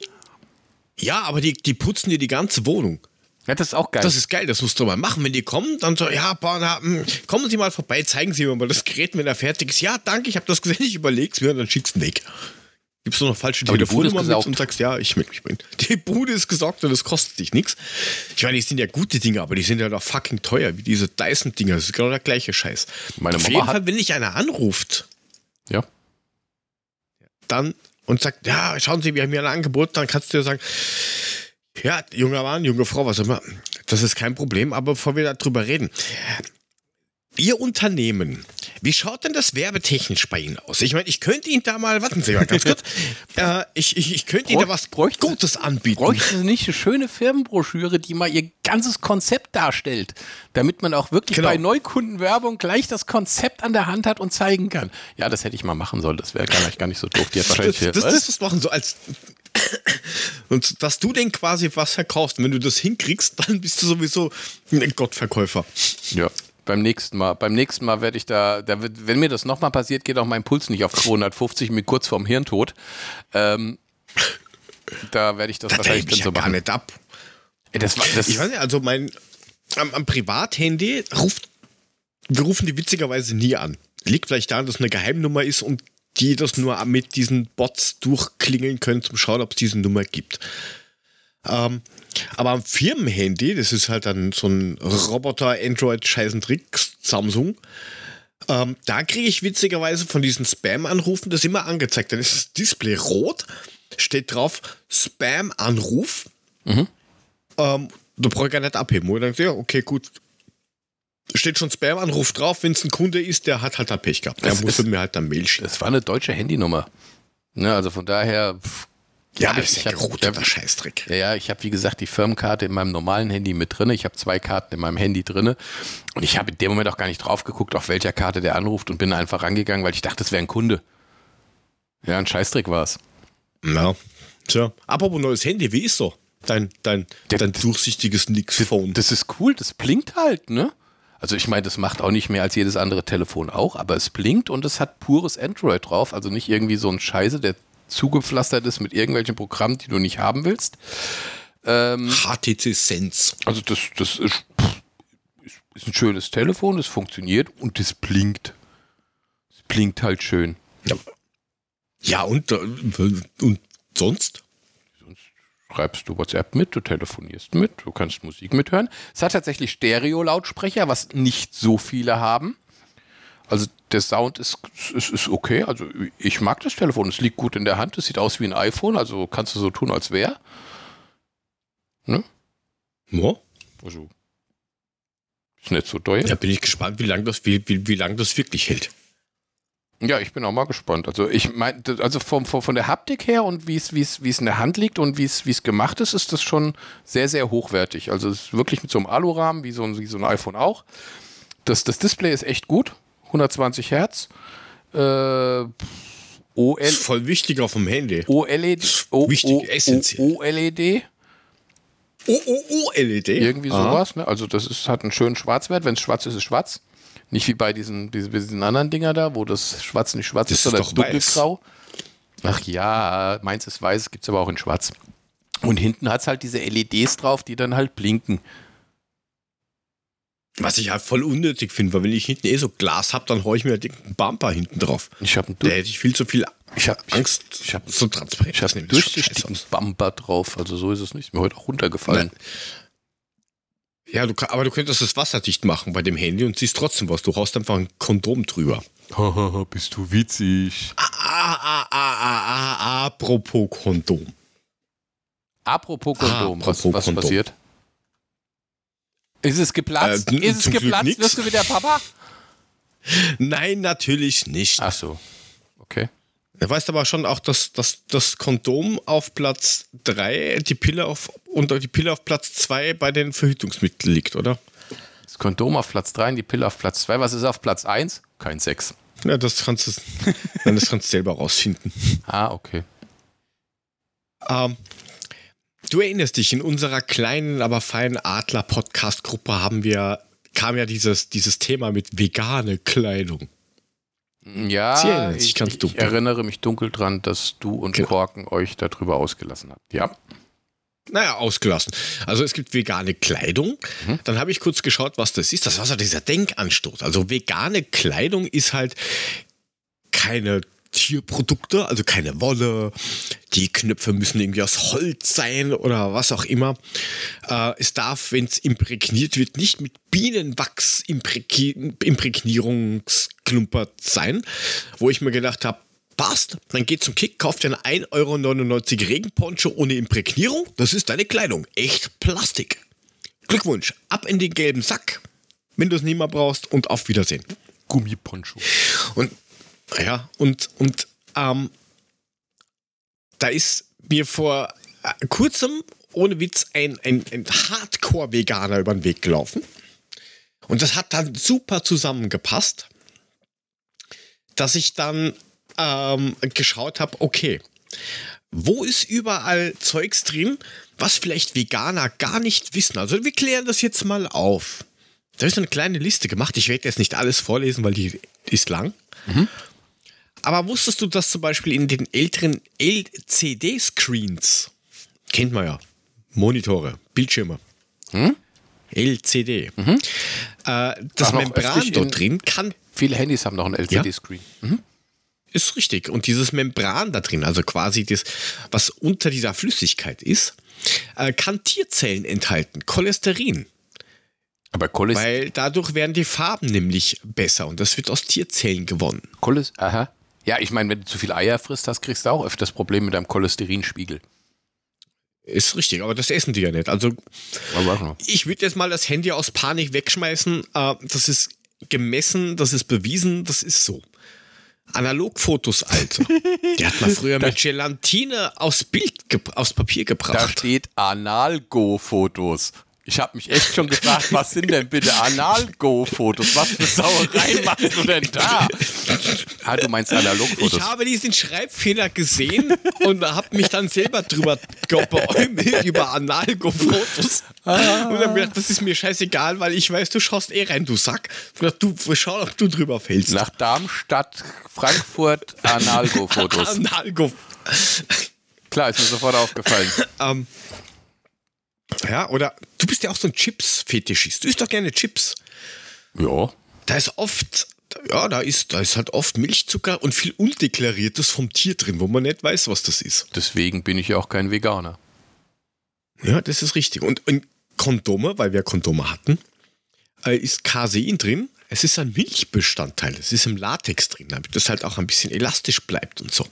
Speaker 1: Ja, aber die, die putzen dir die ganze Wohnung.
Speaker 3: Ja, das ist auch geil.
Speaker 1: Das ist geil, das musst du mal machen. Wenn die kommen, dann so, ja, na, hm, kommen Sie mal vorbei, zeigen Sie mir mal das Gerät, wenn er fertig ist. Ja, danke, ich habe das gesehen, ich überleg's mir und dann schickst du weg. Gibst du noch falsche
Speaker 3: Aber die Bude ist
Speaker 1: Telefonnummer mit und sagst, ja, ich melde mich bei Ihnen. Die Bude ist gesorgt und es kostet dich nichts. Ich meine, die sind ja gute Dinge, aber die sind ja doch fucking teuer, wie diese Dyson-Dinger. Das ist genau der gleiche Scheiß.
Speaker 3: Meine
Speaker 1: Auf
Speaker 3: Mama
Speaker 1: jeden Fall, wenn dich einer anruft,
Speaker 3: ja.
Speaker 1: dann und sagt, ja, schauen Sie, wir haben hier ein Angebot, dann kannst du dir sagen, ja, junger Mann, junge Frau, was immer, das ist kein Problem, aber bevor wir darüber reden, Ihr Unternehmen, wie schaut denn das werbetechnisch bei Ihnen aus? Ich meine, ich könnte Ihnen da mal, warten Sie mal ganz kurz, äh, ich, ich, ich könnte Ihnen da was
Speaker 3: Bräuchten-
Speaker 1: Gutes anbieten.
Speaker 3: Bräuchten Sie nicht eine schöne Firmenbroschüre, die mal ihr ganzes Konzept darstellt, damit man auch wirklich
Speaker 1: Genau.
Speaker 3: bei Neukundenwerbung gleich das Konzept an der Hand hat und zeigen kann? Ja, das hätte ich mal machen sollen. Das wäre gar nicht, gar nicht so doof. Die hat wahrscheinlich
Speaker 1: das, das, das, das machen so als und dass du denn quasi was verkaufst. Und wenn du das hinkriegst, dann bist du sowieso ein Gottverkäufer.
Speaker 3: Ja. Beim nächsten Mal, beim nächsten Mal werde ich da, da wird, wenn mir das nochmal passiert, geht auch mein Puls nicht auf 250, mit kurz vorm Hirntod. Ähm, da werde ich das
Speaker 1: Das
Speaker 3: wahrscheinlich dann so
Speaker 1: ja gar
Speaker 3: machen.
Speaker 1: nicht ab.
Speaker 3: Das war, das,
Speaker 1: Ich weiß nicht, also mein am, am Privathandy ruft, wir rufen die witzigerweise nie an. Liegt vielleicht daran, dass es eine Geheimnummer ist und die das nur mit diesen Bots durchklingeln können, zum Schauen, ob es diese Nummer gibt. Ähm, aber am Firmenhandy, das ist halt dann so ein Roboter, Android, Scheißentrick, Samsung, ähm, da kriege ich witzigerweise von diesen Spam-Anrufen das immer angezeigt. Dann ist das Display rot, steht drauf Spam-Anruf. Ähm, da brauche ich gar nicht abheben. Und dann ja, okay, gut. Steht schon Spam-Anruf drauf. Wenn es ein Kunde ist, der hat halt da Pech gehabt. Der
Speaker 3: Das
Speaker 1: muss
Speaker 3: ist-
Speaker 1: mir halt dann Mail schicken.
Speaker 3: das war eine deutsche Handynummer. Ne, also von daher. pff,
Speaker 1: Ja, ist
Speaker 3: ich
Speaker 1: ja
Speaker 3: hab-
Speaker 1: geroteter
Speaker 3: ich hab-
Speaker 1: Scheißdreck.
Speaker 3: Ja, ja, ich habe wie gesagt die Firmenkarte in meinem normalen Handy mit drin. Ich habe zwei Karten in meinem Handy drin. Und ich habe in dem Moment auch gar nicht drauf geguckt, auf welcher Karte der anruft und bin einfach rangegangen, weil ich dachte, das wäre ein Kunde. Ja, ein Scheißdreck war es.
Speaker 1: Ja. Tja. Apropos neues Handy, wie ist so? Dein, dein,
Speaker 3: Der-
Speaker 1: dein durchsichtiges Nix-Phone.
Speaker 3: Das ist cool, das blinkt halt, ne? Also ich meine, das macht auch nicht mehr als jedes andere Telefon auch, aber es blinkt und es hat pures Android drauf, also nicht irgendwie so ein Scheiße, der zugepflastert ist mit irgendwelchen Programmen, die du nicht haben willst. Ähm,
Speaker 1: HTC Sense.
Speaker 3: also das, das ist, ist, ein schönes Telefon, das funktioniert und das blinkt. Es blinkt halt schön.
Speaker 1: Ja, ja und, äh, und sonst?
Speaker 3: schreibst du WhatsApp mit, du telefonierst mit, du kannst Musik mithören. Es hat tatsächlich Stereo-Lautsprecher, was nicht so viele haben. Also der Sound ist, ist, ist okay. Also ich mag das Telefon. Es liegt gut in der Hand. Es sieht aus wie ein iPhone. Also kannst du so tun, als wäre. Ne?
Speaker 1: Ja.
Speaker 3: Also ist nicht so teuer.
Speaker 1: Da bin ich gespannt, wie lange das, wie, wie, wie lang das wirklich hält.
Speaker 3: Ja, ich bin auch mal gespannt. Also ich meine, also vom, vom, von der Haptik her und wie es, wie es, wie es in der Hand liegt und wie es, wie es gemacht ist, ist das schon sehr, sehr hochwertig. Also es ist wirklich mit so einem Alurahmen, wie so ein, wie so ein iPhone auch. Das, das Display ist echt gut. 120 Hertz. Äh, OL,
Speaker 1: Ist voll wichtiger vom Handy.
Speaker 3: OLED. O,
Speaker 1: Wichtig,
Speaker 3: O,
Speaker 1: essentiell.
Speaker 3: OLED.
Speaker 1: Oh, oh, oh, LED.
Speaker 3: Irgendwie sowas. Ne? Also das ist, hat einen schönen Schwarzwert. Wenn es schwarz ist, ist schwarz. Nicht wie bei diesen, diesen, anderen Dinger da, wo das Schwarz nicht schwarz
Speaker 1: Das
Speaker 3: ist, sondern dunkelgrau. Ach ja, meins ist weiß, gibt es aber auch in schwarz. Und hinten hat es halt diese LEDs drauf, die dann halt blinken.
Speaker 1: Was ich halt voll unnötig finde, weil wenn ich hinten eh so Glas habe, dann haue ich mir halt einen Bumper hinten drauf.
Speaker 3: Ich habe einen,
Speaker 1: Da hätte ich viel zu viel
Speaker 3: ich hab, ich,
Speaker 1: Angst.
Speaker 3: ich hab-
Speaker 1: so transparent.
Speaker 3: ich hab
Speaker 1: Das
Speaker 3: einen durchsichtigen. Bumper drauf. Also so ist es nicht. Ist mir heute auch runtergefallen.
Speaker 1: Ja, du, aber du könntest das wasserdicht machen bei dem Handy und siehst trotzdem was. Du haust einfach ein Kondom drüber.
Speaker 3: Haha, bist du witzig.
Speaker 1: Ah, ah, ah, ah, ah, apropos Kondom.
Speaker 3: Apropos
Speaker 1: Ah,
Speaker 3: Kondom, was,
Speaker 1: apropos
Speaker 3: was
Speaker 1: Kondom.
Speaker 3: passiert? Ist es geplatzt?
Speaker 1: Äh,
Speaker 3: ist es geplatzt? Wirst du wieder Papa?
Speaker 1: Nein, natürlich nicht.
Speaker 3: Ach so. Okay.
Speaker 1: Du weißt aber schon auch, dass, dass das Kondom auf Platz 3, die Pille auf und die Pille auf Platz 2 bei den Verhütungsmitteln liegt, oder?
Speaker 3: Das Kondom auf Platz 3 und die Pille auf Platz 2. Was ist auf Platz 1? Kein Sex.
Speaker 1: Ja, das kannst du, das kannst du selber rausfinden.
Speaker 3: Ah, okay.
Speaker 1: Ähm, du erinnerst dich, in unserer kleinen, aber feinen Adler-Podcast-Gruppe haben wir, kam ja dieses, dieses Thema mit vegane Kleidung.
Speaker 3: Ja, ich,
Speaker 1: ganz
Speaker 3: ich,
Speaker 1: dunkel.
Speaker 3: erinnere mich dunkel dran, dass du und
Speaker 1: Genau.
Speaker 3: Korken euch darüber ausgelassen habt. Ja.
Speaker 1: Naja, ausgelassen. Also es gibt vegane Kleidung. Dann habe ich kurz geschaut, was das ist. Das war so dieser Denkanstoß. Also vegane Kleidung ist halt keine Tierprodukte, also keine Wolle. Die Knöpfe müssen irgendwie aus Holz sein oder was auch immer. Äh, es darf, wenn es imprägniert wird, nicht mit Bienenwachs imprägni- Imprägnierungsklumpert sein. Wo ich mir gedacht habe, passt, dann geht zum Kick, kauft dir einen 1,99 Euro Regenponcho ohne Imprägnierung. Das ist deine Kleidung. Echt Plastik. Glückwunsch, ab in den gelben Sack, wenn du es nicht mehr brauchst und auf Wiedersehen.
Speaker 3: Gummiponcho.
Speaker 1: Und ja, und, und ähm, da ist mir vor äh, kurzem, ohne Witz, ein, ein, ein Hardcore-Veganer über den Weg gelaufen. Und das hat dann super zusammengepasst, dass ich dann ähm, geschaut habe, okay, wo ist überall Zeugs drin, was vielleicht Veganer gar nicht wissen? Also wir klären das jetzt mal auf. Da ist eine kleine Liste gemacht. Ich werde jetzt nicht alles vorlesen, weil die ist lang. Aber wusstest du, dass zum Beispiel in den älteren LCD-Screens, kennt man ja, Monitore, Bildschirme, LCD, äh, das Membran dort drin kann
Speaker 3: Viele Handys haben noch einen LCD-Screen.
Speaker 1: Ist richtig. Und dieses Membran da drin, also quasi das, was unter dieser Flüssigkeit ist, äh, kann Tierzellen enthalten, Cholesterin.
Speaker 3: Aber Cholest
Speaker 1: Weil dadurch werden die Farben nämlich besser und das wird aus Tierzellen gewonnen.
Speaker 3: Cholest Aha. Ja, ich meine, wenn du zu viel Eier frisst hast, kriegst du auch öfters Probleme mit deinem Cholesterinspiegel.
Speaker 1: Ist richtig, aber das essen die ja nicht. Also ich würde jetzt mal das Handy aus Panik wegschmeißen. Äh, das ist gemessen, das ist bewiesen, das ist so. Analogfotos, Alter. Der hat mal früher mit Gelatine aus Bild, aus Papier
Speaker 3: Da
Speaker 1: gebracht.
Speaker 3: steht Analgo-Fotos. Ich habe mich echt schon gefragt, was sind denn bitte Analgo-Fotos? Was für Sauereien machst du denn da? Ah, du meinst Analogfotos.
Speaker 1: Ich habe diesen Schreibfehler gesehen und habe mich dann selber drüber beäumelt über Analgo-Fotos. Und dann hab ich gedacht, das ist mir scheißegal, weil ich weiß, du schaust eh rein, du Sack. Gedacht, Du schau, ob du drüber fällst.
Speaker 3: Nach Darmstadt, Frankfurt, Analgo-Fotos.
Speaker 1: Analgo.
Speaker 3: Klar, ist mir sofort aufgefallen.
Speaker 1: Ähm, ja, oder du bist ja auch so ein Chips-Fetischist. Du isst doch gerne Chips.
Speaker 3: Ja.
Speaker 1: Da ist oft, ja, da ist, da ist halt oft Milchzucker und viel Undeklariertes vom Tier drin, wo man nicht weiß, was das ist.
Speaker 3: Deswegen bin ich ja auch kein Veganer.
Speaker 1: Ja, das ist richtig. Und in Kondome, weil wir Kondome hatten, äh, ist Casein drin. Es ist ein Milchbestandteil. Es ist im Latex drin, damit das halt auch ein bisschen elastisch bleibt und so.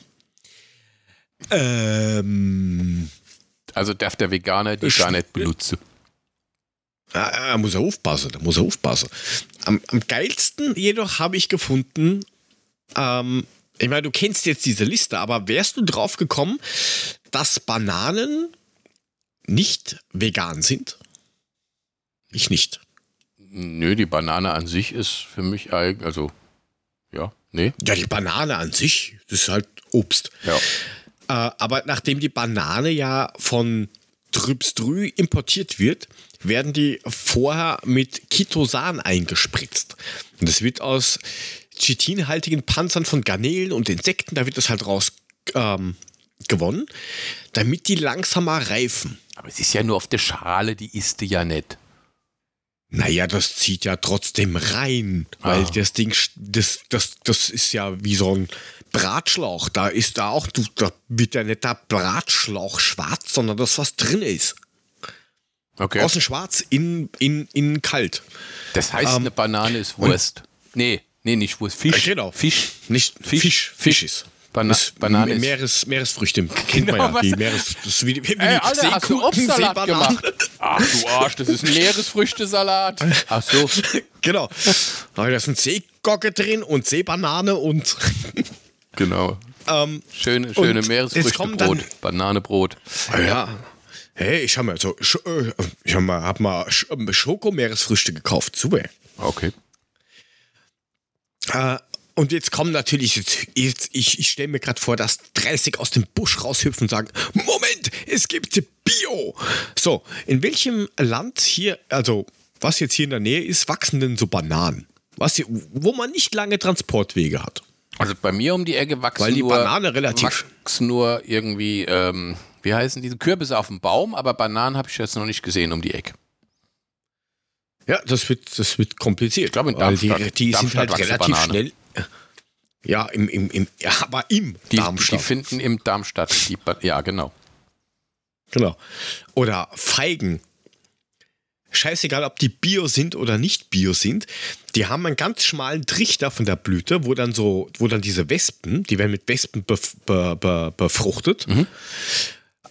Speaker 1: Ähm,
Speaker 3: Also darf der Veganer die gar nicht benutzen.
Speaker 1: Ah, Da muss er aufpassen, da muss er aufpassen. Am, am geilsten jedoch habe ich gefunden, ähm, ich meine, du kennst jetzt diese Liste, aber wärst du drauf gekommen, dass Bananen nicht vegan sind? Ich nicht.
Speaker 3: Nö, die Banane an sich ist für mich eigentlich, also, ja, nee.
Speaker 1: Ja, die Banane an sich, das ist halt Obst.
Speaker 3: Ja.
Speaker 1: Äh, aber nachdem die Banane ja von Trübstrü importiert wird, werden die vorher mit Kitosan eingespritzt. Und das wird aus chitinhaltigen Panzern von Garnelen und Insekten, da wird das halt raus ähm, gewonnen, damit die langsamer reifen.
Speaker 3: Aber es ist ja nur auf der Schale, die isst du ja nicht.
Speaker 1: Naja, das zieht ja trotzdem rein, weil
Speaker 3: Ah.
Speaker 1: das Ding, das, das, das ist ja wie so ein Bratschlauch. Da ist da auch, du, da wird ja nicht der Bratschlauch schwarz, sondern das, was drin ist.
Speaker 3: Okay.
Speaker 1: Außen schwarz, innen, innen, innen kalt.
Speaker 3: Das heißt,
Speaker 1: Ähm,
Speaker 3: eine Banane ist Wurst. Nee, nee, nicht Wurst. Fisch.
Speaker 1: Äh, genau.
Speaker 3: Fisch.
Speaker 1: Nicht
Speaker 3: Fisch.
Speaker 1: Fisch, Fisch, ist.
Speaker 3: Bana
Speaker 1: ist
Speaker 3: Banane ist.
Speaker 1: Meeres, Meeresfrüchte. Kennt
Speaker 3: Genau,
Speaker 1: man ja. Die Meeres, das ist wie, wie die
Speaker 3: Ey, Alter, hast du Obstsalat gemacht? Ach du Arsch, das ist ein leeres Früchtesalat. Ach so.
Speaker 1: Genau. Da ist ein Seegocke drin und Seebanane und
Speaker 3: Genau.
Speaker 1: ähm,
Speaker 3: Schöne, schöne Meeresfrüchtebrot. Bananebrot.
Speaker 1: ja. Hey, ich habe mal so, äh, ich hab mal, hab mal ähm, Schokomeeresfrüchte gekauft. Super.
Speaker 3: Okay.
Speaker 1: Äh, und jetzt kommen natürlich, jetzt, jetzt, ich, ich stelle mir gerade vor, dass 30 aus dem Busch raushüpfen und sagen, Moment, es gibt Bio. So, in welchem Land hier, also was jetzt hier in der Nähe ist, wachsen denn so Bananen? Was hier, wo man nicht lange Transportwege hat.
Speaker 3: Also bei mir um die Ecke wachsen
Speaker 1: Weil die
Speaker 3: nur,
Speaker 1: Banane relativ-
Speaker 3: wachsen nur irgendwie, ähm, wie heißen diese Kürbisse auf dem Baum, aber Bananen habe ich jetzt noch nicht gesehen um die Ecke.
Speaker 1: Ja, das wird, das wird kompliziert.
Speaker 3: Ich glaube, in
Speaker 1: die,
Speaker 3: Darmstadt-
Speaker 1: die sind
Speaker 3: Darmstadt
Speaker 1: halt
Speaker 3: wachsen
Speaker 1: relativ
Speaker 3: Banane.
Speaker 1: schnell. Ja, im, im, im, ja, aber im
Speaker 3: Die, die
Speaker 1: Darmstadt.
Speaker 3: finden im Darmstadt. Die, ja, genau.
Speaker 1: Genau. Oder Feigen. Scheißegal, ob die Bio sind oder nicht Bio sind, die haben einen ganz schmalen Trichter von der Blüte, wo dann so, wo dann diese Wespen, die werden mit Wespen bef be be befruchtet,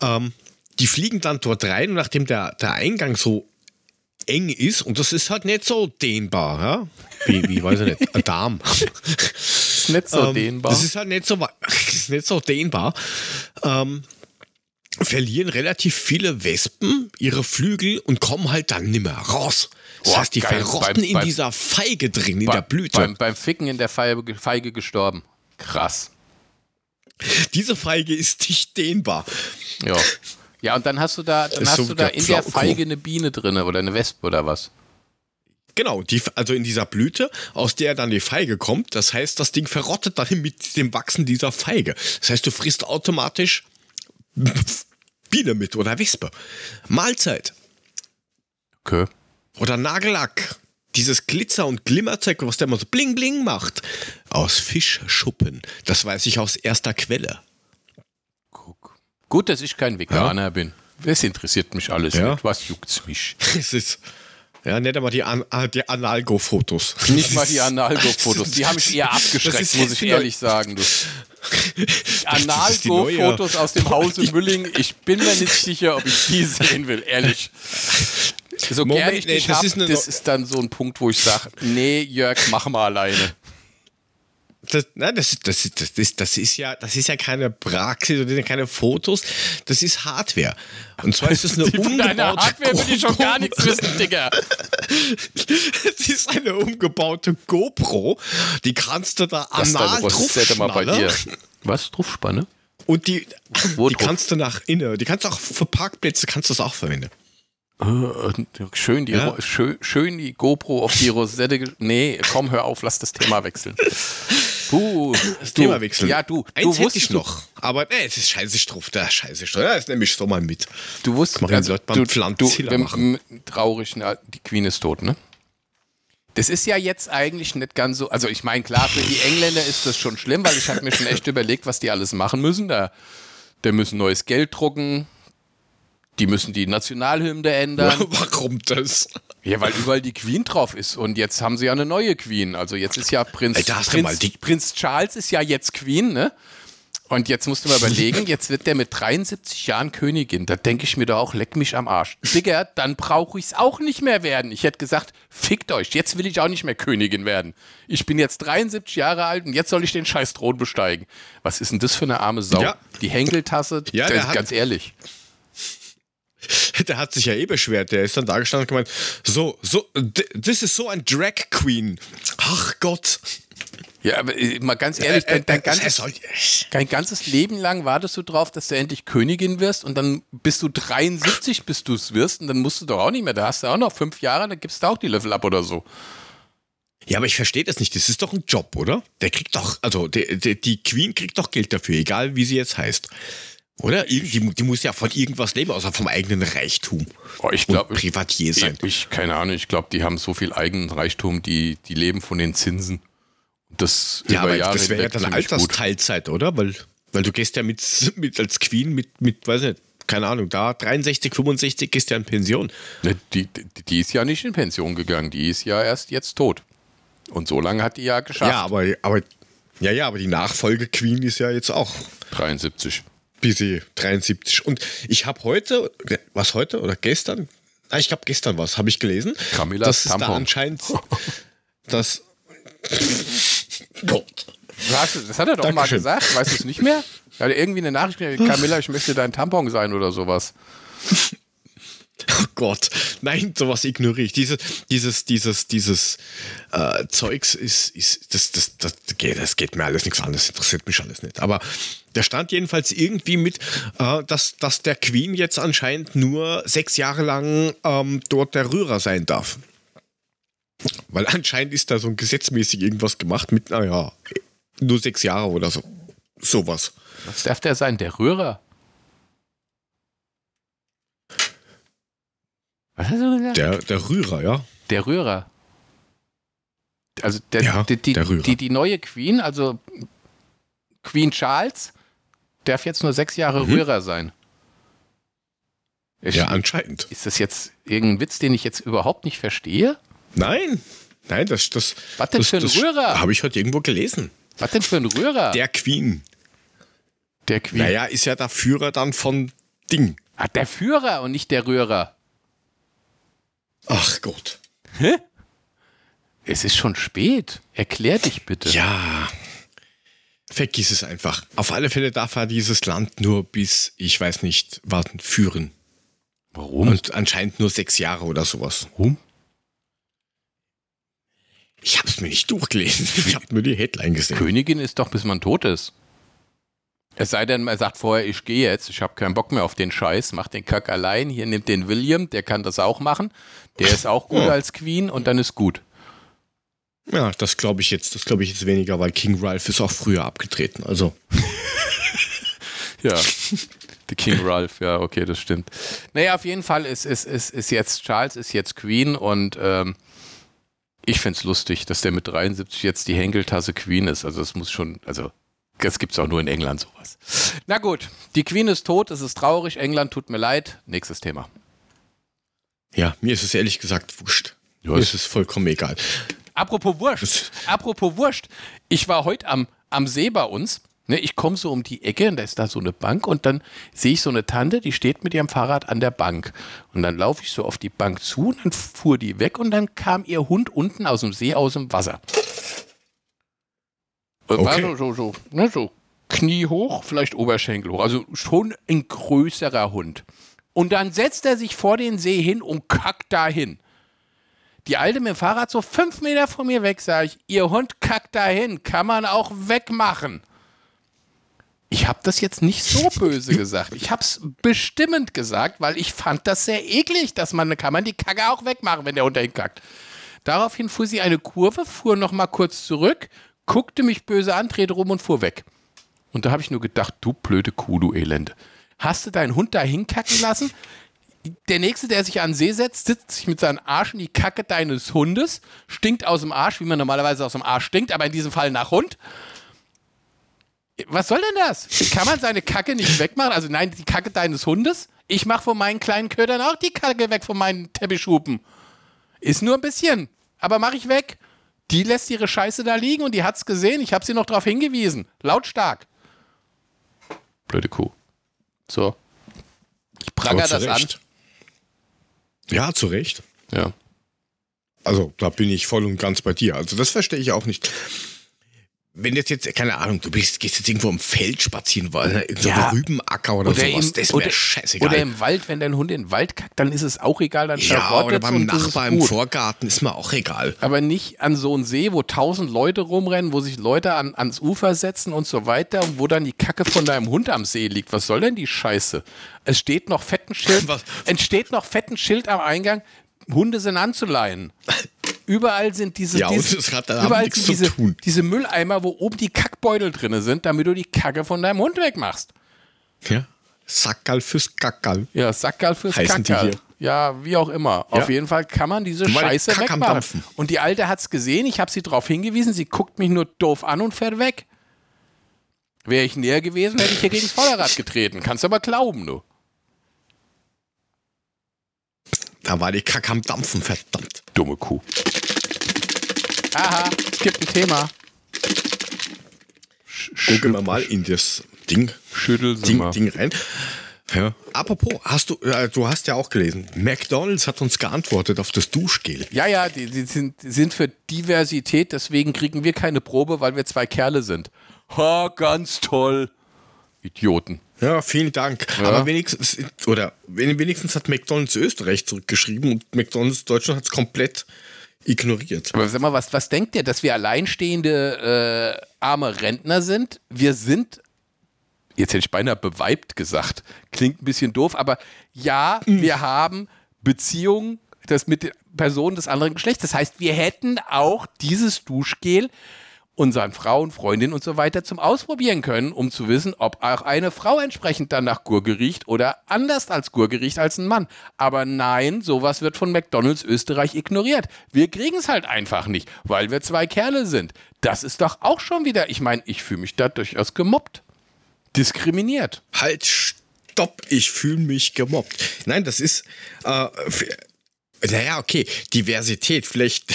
Speaker 1: ähm, die fliegen dann dort rein und nachdem der, der Eingang so eng ist, und das ist halt nicht so dehnbar, ja? Wie, wie weiß ich nicht, ein Darm.
Speaker 3: Ist nicht so
Speaker 1: Ähm,
Speaker 3: dehnbar.
Speaker 1: Das ist halt nicht so, ist nicht so dehnbar. Ähm, verlieren relativ viele Wespen ihre Flügel und kommen halt dann nimmer raus. Das
Speaker 3: Boah,
Speaker 1: heißt, die
Speaker 3: geil.
Speaker 1: verrotten
Speaker 3: Beim-
Speaker 1: in
Speaker 3: beim-
Speaker 1: dieser Feige drin, in
Speaker 3: Bei-
Speaker 1: der Blüte.
Speaker 3: Beim, beim Ficken in der Feige, Feige gestorben. Krass.
Speaker 1: Diese Feige ist nicht dehnbar.
Speaker 3: Ja. Ja, und dann hast du da, dann hast
Speaker 1: so
Speaker 3: du da in der. Feige eine Biene drin oder eine Wespe oder was?
Speaker 1: Genau, die, also in dieser Blüte, aus der dann die Feige kommt. Das heißt, das Ding verrottet dann mit dem Wachsen dieser Feige. Das heißt, du frisst automatisch Biene mit oder Wespe. Mahlzeit.
Speaker 3: Okay.
Speaker 1: Oder Nagellack. Dieses Glitzer- und Glimmerzeug, was der immer so bling bling macht. Aus Fischschuppen. Das weiß ich aus erster Quelle.
Speaker 3: Guck. Gut, dass ich kein Veganer bin. Das interessiert mich alles
Speaker 1: Ja.
Speaker 3: nicht. Was juckt's mich?
Speaker 1: Es ist. Ja, nicht einmal die, An ah, die Analgo-Fotos.
Speaker 3: Nicht mal die Analgo-Fotos. Die haben mich eher abgeschreckt, muss ich ehrlich sagen. Du. Analgo-Fotos aus dem Hause Mülling. Ich bin mir nicht sicher, ob ich die sehen will, ehrlich. So
Speaker 1: Moment,
Speaker 3: gerne ich
Speaker 1: nee, das
Speaker 3: hab,
Speaker 1: ist
Speaker 3: das ist dann so ein Punkt, wo ich sage, nee, Jörg, mach mal alleine.
Speaker 1: Das, nein, das, ist- das, ist- das, ist, das, ist ja, das ist ja keine Praxis oder keine Fotos. Das ist Hardware. Und zwar ist es eine umgebaute
Speaker 3: Hardware will ich schon
Speaker 1: GoPro.
Speaker 3: gar nichts wissen, Digga.
Speaker 1: Es ist eine umgebaute GoPro. Die kannst du da
Speaker 3: Das
Speaker 1: anal draufschnallen.
Speaker 3: Was? Draufspanne?
Speaker 1: Und die,
Speaker 3: Wo
Speaker 1: die
Speaker 3: drauf?
Speaker 1: kannst du nach innen. Die kannst du auch für Parkplätze kannst du das auch verwenden.
Speaker 3: Äh, Schön die,
Speaker 1: Ja.
Speaker 3: Schön, schön die GoPro auf die Rosette. Nee, komm, hör auf, lass das Thema wechseln. Puh,
Speaker 1: Das
Speaker 3: du,
Speaker 1: Thema wechseln.
Speaker 3: Ja, du,
Speaker 1: Eins
Speaker 3: du
Speaker 1: hätte ich noch. Aber nee, es ist scheiße drauf. Da scheiße drauf. Ja, das nehme ich so mal mit.
Speaker 3: Du wusstest,
Speaker 1: Machen die Leute beim Pflanzhiller
Speaker 3: wenn-
Speaker 1: machen.
Speaker 3: m- traurig, na, die Queen ist tot, ne? Das ist ja jetzt eigentlich nicht ganz so, also ich meine, klar, für die Engländer ist das schon schlimm, weil ich habe mir schon echt überlegt, was die alles machen müssen. Da, da müssen neues Geld drucken, die müssen die Nationalhymne ändern.
Speaker 1: Warum das?
Speaker 3: Ja, weil überall die Queen drauf ist. Und jetzt haben sie ja eine neue Queen. Also jetzt ist ja Prinz,
Speaker 1: Ey,
Speaker 3: Prinz, Prinz Charles ist ja jetzt Queen, ne? Und jetzt musst du mal überlegen, jetzt wird der mit 73 Jahren Königin. Da denke ich mir doch auch, leck mich am Arsch. Digga, dann brauche ich es auch nicht mehr werden. Ich hätte gesagt, fickt euch, jetzt will ich auch nicht mehr Königin werden. Ich bin jetzt 73 Jahre alt und jetzt soll ich den scheiß Thron besteigen. Was ist denn das für eine arme Sau?
Speaker 1: Ja.
Speaker 3: Die Henkeltasse,
Speaker 1: Ja, der hat-
Speaker 3: ganz ehrlich.
Speaker 1: Der hat sich ja eh beschwert. Der ist dann da gestanden und gemeint, so, so, das ist so ein Drag Queen. Ach Gott.
Speaker 3: Ja, aber äh, mal ganz ehrlich,
Speaker 1: Äh,
Speaker 3: dein, dein
Speaker 1: äh,
Speaker 3: ganzes Dein ganzes Leben lang wartest du drauf, dass du endlich Königin wirst und dann bist du 73, bis du es wirst und dann musst du doch auch nicht mehr. Da hast du auch noch fünf Jahre, dann gibst du auch die Level ab oder so.
Speaker 1: Ja, aber ich verstehe das nicht. Das ist doch ein Job, oder? Der kriegt doch, also der, der, die Queen kriegt doch Geld dafür, egal wie sie jetzt heißt. Oder? Die, die muss ja von irgendwas leben, außer vom eigenen Reichtum.
Speaker 3: Oh, ich glaube,
Speaker 1: Privatier sein.
Speaker 3: ich, keine Ahnung, ich glaube, die haben so viel eigenen Reichtum, die, die leben von den Zinsen. Das
Speaker 1: Ja,
Speaker 3: über
Speaker 1: aber
Speaker 3: Jahre
Speaker 1: das wäre ja dann
Speaker 3: ziemlich gut.
Speaker 1: Altersteilzeit, oder? Weil, weil du gehst ja mit, mit als Queen mit, mit, weiß nicht, keine Ahnung, da 63, 65 gehst ja in Pension.
Speaker 3: Ne, Die, die, die ist ja nicht in Pension gegangen, die ist ja erst jetzt tot. Und so lange hat die ja geschafft.
Speaker 1: Ja, aber, aber, ja, ja, aber die Nachfolge Queen ist ja jetzt auch
Speaker 3: 73.
Speaker 1: bis sie 73. Und ich habe heute, was heute oder gestern? Ah, ich glaube gestern was, habe ich gelesen.
Speaker 3: Camillas
Speaker 1: dass es da
Speaker 3: Tampon.
Speaker 1: anscheinend das?
Speaker 3: Das hat er doch mal
Speaker 1: Dankeschön.
Speaker 3: gesagt, weißt du es nicht mehr? Er hat irgendwie eine Nachricht gekriegt, Camilla, ich möchte dein Tampon sein oder sowas.
Speaker 1: Oh Gott, nein, sowas ignoriere ich. Diese, dieses, dieses, dieses äh, Zeugs ist, ist das, das, das, geht, das geht mir alles nichts an, das interessiert mich alles nicht. Aber da stand jedenfalls irgendwie mit, äh, dass, dass der Queen jetzt anscheinend nur sechs Jahre lang ähm, dort der Rührer sein darf. Weil anscheinend ist da so ein gesetzmäßig irgendwas gemacht mit, naja, nur sechs Jahre oder so. Sowas.
Speaker 3: Was darf der sein? Der Rührer? Was hast du gesagt?
Speaker 1: Der, der Rührer, ja.
Speaker 3: Der Rührer. Also der,
Speaker 1: Ja,
Speaker 3: die, die,
Speaker 1: der Rührer.
Speaker 3: Die, die neue Queen, also Queen Charles, darf jetzt nur sechs Jahre
Speaker 1: Mhm.
Speaker 3: Rührer sein. Ist,
Speaker 1: Ja, anscheinend.
Speaker 3: ist das jetzt irgendein Witz, den ich jetzt überhaupt nicht verstehe?
Speaker 1: Nein, nein, das, das,
Speaker 3: Was denn
Speaker 1: das,
Speaker 3: für ein Rührer?
Speaker 1: habe ich heute irgendwo gelesen.
Speaker 3: Was denn für ein Rührer?
Speaker 1: Der Queen.
Speaker 3: der Queen.
Speaker 1: Naja, ist ja der Führer dann von Ding.
Speaker 3: Ah, der Führer und nicht der Rührer.
Speaker 1: Ach Gott.
Speaker 3: Es ist schon spät. Erklär dich bitte.
Speaker 1: Ja. Vergiss es einfach. Auf alle Fälle darf er dieses Land nur bis, ich weiß nicht, warten, führen.
Speaker 3: Warum?
Speaker 1: Und anscheinend nur sechs Jahre oder sowas.
Speaker 3: Warum?
Speaker 1: Ich habe es mir nicht durchgelesen. Ich habe nur die Headline gesehen.
Speaker 3: Königin ist doch, bis man tot ist. Es sei denn, man sagt vorher, ich gehe jetzt, ich habe keinen Bock mehr auf den Scheiß, mach den Kack allein, hier nimmt den William, der kann das auch machen, der ist auch gut
Speaker 1: Ja.
Speaker 3: als Queen und dann ist gut.
Speaker 1: Ja, das glaube ich jetzt, das glaube ich jetzt weniger, weil King Ralph ist auch früher abgetreten. Also,
Speaker 3: Ja. The King Ralph, ja, okay, das stimmt. Naja, auf jeden Fall ist, ist, ist, ist jetzt Charles, ist jetzt Queen und ähm, ich find's lustig, dass der mit 73 jetzt die Henkeltasse Queen ist. Also das muss schon, also das gibt's auch nur in England sowas. Na gut, die Queen ist tot, es ist traurig, England tut mir leid. Nächstes Thema.
Speaker 1: ja, mir ist es ehrlich gesagt wurscht.
Speaker 3: Ja,
Speaker 1: mir
Speaker 3: es-
Speaker 1: ist es vollkommen egal.
Speaker 3: Apropos Wurst, apropos Wurst, ich war heute am, am See bei uns. Ne, ich komme so um die Ecke und da ist da so eine Bank und dann sehe ich so eine Tante, die steht mit ihrem Fahrrad an der Bank. Und dann laufe ich so auf die Bank zu und dann fuhr die weg und dann kam ihr Hund unten aus dem See aus dem Wasser. War
Speaker 1: Okay.
Speaker 3: so, so, so, ne, so Knie hoch, vielleicht Oberschenkel hoch. Also schon ein größerer Hund. Und dann setzt er sich vor den See hin und kackt dahin. Die Alte mit dem Fahrrad so fünf Meter von mir weg, sage ich, ihr Hund kackt dahin, kann man auch wegmachen. Ich habe das jetzt nicht so böse gesagt. Ich habe es bestimmend gesagt, weil ich fand das sehr eklig, dass man, kann man die Kacke auch wegmachen, wenn der Hund dahin kackt. Daraufhin fuhr sie eine Kurve, fuhr noch mal kurz zurück, guckte mich böse an, drehte rum und fuhr weg. Und da habe ich nur gedacht, du blöde Kuh, du Elende. Hast du deinen Hund da hinkacken lassen? Der Nächste, der sich an den See setzt, sitzt sich mit seinem Arsch in die Kacke deines Hundes, stinkt aus dem Arsch, wie man normalerweise aus dem Arsch stinkt, aber in diesem Fall nach Hund. Was soll denn das? Kann man seine Kacke nicht wegmachen? Also nein, die Kacke deines Hundes? Ich mache von meinen kleinen Ködern auch die Kacke weg von meinen Teppichhupen. Ist nur ein bisschen, aber mache ich weg. Die lässt ihre Scheiße da liegen und die hat's gesehen. Ich habe sie noch darauf hingewiesen. Lautstark. Blöde Kuh. So. Ich pranger
Speaker 1: Aber zu
Speaker 3: das an.
Speaker 1: Ja, zu Recht.
Speaker 3: Ja.
Speaker 1: Also, da bin ich voll und ganz bei dir. Also, das verstehe ich auch nicht. Wenn jetzt jetzt, keine Ahnung, du bist, gehst jetzt irgendwo im Feld spazieren, weil so
Speaker 3: Ja.
Speaker 1: ein Rübenacker oder,
Speaker 3: Oder
Speaker 1: sowas,
Speaker 3: im-
Speaker 1: das wäre scheißegal.
Speaker 3: Oder im Wald, wenn dein Hund in den Wald kackt, dann ist es auch egal, dann
Speaker 1: ja, oder beim Nachbar im. Vorgarten ist mir auch egal.
Speaker 3: Aber nicht an so einen See, wo tausend Leute rumrennen, wo sich Leute an, ans Ufer setzen und so weiter und wo dann die Kacke von deinem Hund am See liegt. Was soll denn die Scheiße? Es steht noch fetten Schild, entsteht noch fetten Schild am Eingang. Hunde sind anzuleihen. Überall sind diese,
Speaker 1: Ja,
Speaker 3: diese,
Speaker 1: hat
Speaker 3: überall sind diese, diese Mülleimer, wo oben die Kackbeutel drin sind, damit du die Kacke von deinem Hund wegmachst.
Speaker 1: Ja. Sackerl fürs Kackerl.
Speaker 3: Ja, Sackgal fürs
Speaker 1: Heißen die
Speaker 3: Kackerl.
Speaker 1: hier?
Speaker 3: Ja, wie auch immer.
Speaker 1: Ja.
Speaker 3: Auf jeden Fall kann man diese
Speaker 1: Weil
Speaker 3: Scheiße wegmachen. Und die Alte hat's gesehen, ich habe sie darauf hingewiesen, sie guckt mich nur doof an und fährt weg. Wäre ich näher gewesen, hätte ich hier gegen das Vorderrad getreten. Kannst du aber glauben, du.
Speaker 1: Da war die Kacke am Dampfen, verdammt.
Speaker 3: Dumme Kuh. Aha, es gibt ein Thema. Sch
Speaker 1: Gucken wir mal in das Ding,
Speaker 3: Schüttel
Speaker 1: Ding, Ding rein. Ja. Apropos, hast du, äh, du hast ja auch gelesen, McDonalds hat uns geantwortet auf das Duschgel.
Speaker 3: Ja, ja, die, die, sind, die sind für Diversität, deswegen kriegen wir keine Probe, weil wir zwei Kerle sind. Ha, ganz toll. Idioten.
Speaker 1: Ja, vielen Dank. Aber wenigstens, oder wenigstens hat McDonalds Österreich zurückgeschrieben und McDonalds Deutschland hat es komplett ignoriert.
Speaker 3: Aber sag mal, was, was denkt ihr, dass wir alleinstehende äh, arme Rentner sind? Wir sind, jetzt hätte ich beinahe beweibt gesagt, klingt ein bisschen doof, aber ja, wir haben Beziehungen das mit Personen des anderen Geschlechts. Das heißt, wir hätten auch dieses Duschgel unseren Frauen, Freundinnen und so weiter zum Ausprobieren können, um zu wissen, ob auch eine Frau entsprechend dann nach Gurke riecht oder anders als Gurke riecht als ein Mann. Aber nein, sowas wird von McDonalds Österreich ignoriert. Wir kriegen es halt einfach nicht, weil wir zwei Kerle sind. Das ist doch auch schon wieder, ich meine, ich fühle mich da durchaus gemobbt. Diskriminiert.
Speaker 1: Halt, stopp, ich fühle mich gemobbt. Nein, das ist, äh, naja, okay, Diversität, vielleicht,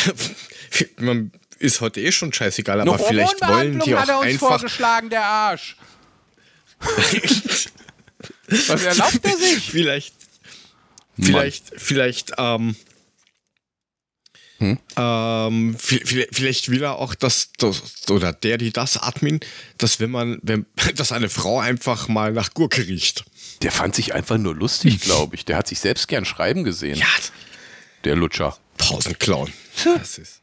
Speaker 1: man ist heute eh schon scheißegal, aber
Speaker 3: Eine
Speaker 1: vielleicht wollen die
Speaker 3: Hormonbehandlung hat er
Speaker 1: auch
Speaker 3: uns
Speaker 1: einfach.
Speaker 3: vorgeschlagen, der Arsch. Was erlaubt er sich?
Speaker 1: vielleicht, vielleicht, vielleicht, ähm,
Speaker 3: Hm?
Speaker 1: ähm, vi- vi- vielleicht will er auch, dass, das, oder der, die das Admin, dass wenn man, wenn, dass eine Frau einfach mal nach Gurke riecht.
Speaker 3: Der fand sich einfach nur lustig, glaube ich. Der hat sich selbst gern schreiben gesehen,
Speaker 1: Ja,
Speaker 3: der Lutscher.
Speaker 1: tausend Clown. Das ist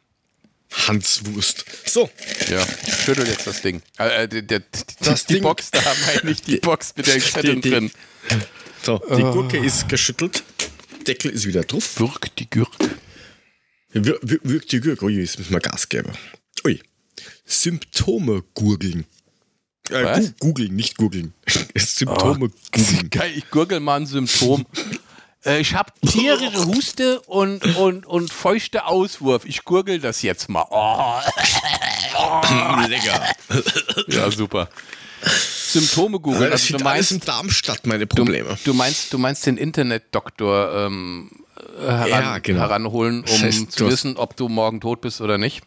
Speaker 1: Hans Wurst. So,
Speaker 3: Ja, schüttel jetzt das Ding. Äh, äh, der, der,
Speaker 1: Das
Speaker 3: die
Speaker 1: Ding-
Speaker 3: Box da, meine ich, die Box mit den Zetteln
Speaker 1: die-
Speaker 3: drin.
Speaker 1: so, die Gurke ist geschüttelt. Deckel ist wieder drauf.
Speaker 3: Wirk die Gürk.
Speaker 1: Wir- wir- Wirkt die Gurke. Ui, jetzt müssen wir Gas geben. Ui. Symptome gurgeln. Äh, googeln, nicht googeln. Symptome googeln.
Speaker 3: Geil, ich gurgel mal ein Symptom. Äh, ich habe tierische Huste und, und, und feuchte Auswurf. Ich gurgel das jetzt mal. Oh.
Speaker 1: Lecker.
Speaker 3: Ja, super. Symptome googeln.
Speaker 1: Das
Speaker 3: Also
Speaker 1: sind
Speaker 3: du
Speaker 1: alles in
Speaker 3: meinst,
Speaker 1: Darmstadt meine
Speaker 3: du,
Speaker 1: Probleme.
Speaker 3: du meinst, du meinst den Internetdoktor ähm, heran,
Speaker 1: Ja, genau.
Speaker 3: heranholen, um
Speaker 1: Das heißt,
Speaker 3: zu
Speaker 1: du
Speaker 3: wissen, ob du morgen tot bist oder nicht.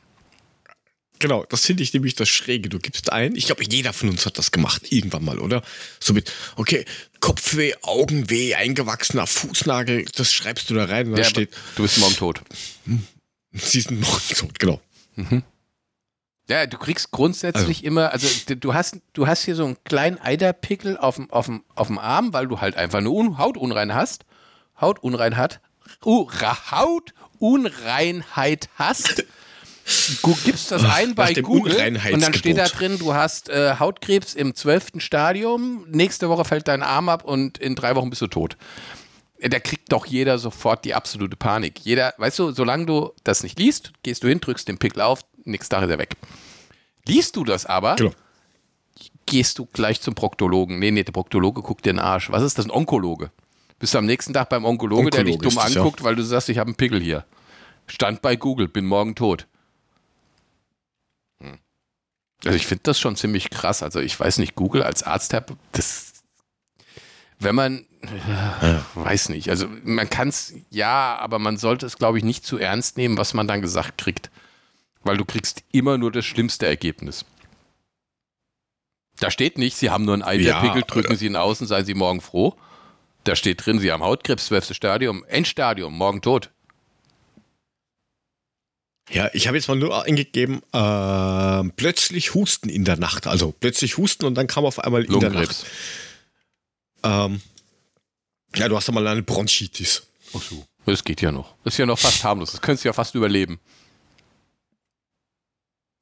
Speaker 1: Genau, das finde ich nämlich das Schräge. Du gibst ein, ich glaube, jeder von uns hat das gemacht, irgendwann mal, oder? So mit, okay, Kopfweh, Augenweh, eingewachsener Fußnagel, das schreibst du da rein und da
Speaker 3: Ja,
Speaker 1: steht,
Speaker 3: du bist morgen tot.
Speaker 1: sie sind noch tot, genau.
Speaker 3: Ja, du kriegst grundsätzlich immer, also du hast, du hast hier so einen kleinen Eiderpickel auf dem, auf dem, auf dem Arm, weil du halt einfach eine Un Hautunrein hast. Hautunreinheit, uh, Ra- Hautunreinheit hast. Du gibst das ein bei Google und dann steht da drin, du hast äh, Hautkrebs im zwölften Stadium, nächste Woche fällt dein Arm ab und in drei Wochen bist du tot. Äh, Da kriegt doch jeder sofort die absolute Panik. Jeder, weißt du, solange du das nicht liest, gehst du hin, drückst den Pickel auf, nächsten Tag ist er weg. Liest du das aber,
Speaker 1: genau.
Speaker 3: gehst du gleich zum Proktologen. Nee, nee, der Proktologe guckt dir den Arsch. Was ist das, ein Onkologe? Bist du am nächsten Tag beim Onkologe, der dich
Speaker 1: Onkologe
Speaker 3: dumm
Speaker 1: das, ja.
Speaker 3: anguckt, weil du sagst, ich habe einen Pickel hier. Stand bei Google, bin morgen tot. Also ich finde das schon ziemlich krass. Also ich weiß nicht, Google als Arzt, das, wenn man, äh, weiß nicht, also man kann es, ja, aber man sollte es, glaube ich, nicht zu ernst nehmen, was man dann gesagt kriegt. Weil du kriegst immer nur das schlimmste Ergebnis. Da steht nicht, Sie haben nur einen Eiterpickel,
Speaker 1: Ja,
Speaker 3: drücken Sie ihn aus und seien Sie morgen froh. Da steht drin, Sie haben Hautkrebs, 12. Stadium, Endstadium, morgen tot.
Speaker 1: Ja, ich habe jetzt mal nur eingegeben, ähm, plötzlich Husten in der Nacht. Also plötzlich Husten und dann kam auf einmal in der. Nacht. Ähm, ja, du hast ja mal eine Bronchitis.
Speaker 3: Ach so. Das geht ja noch. Das ist ja noch fast harmlos. Das könntest du ja fast überleben.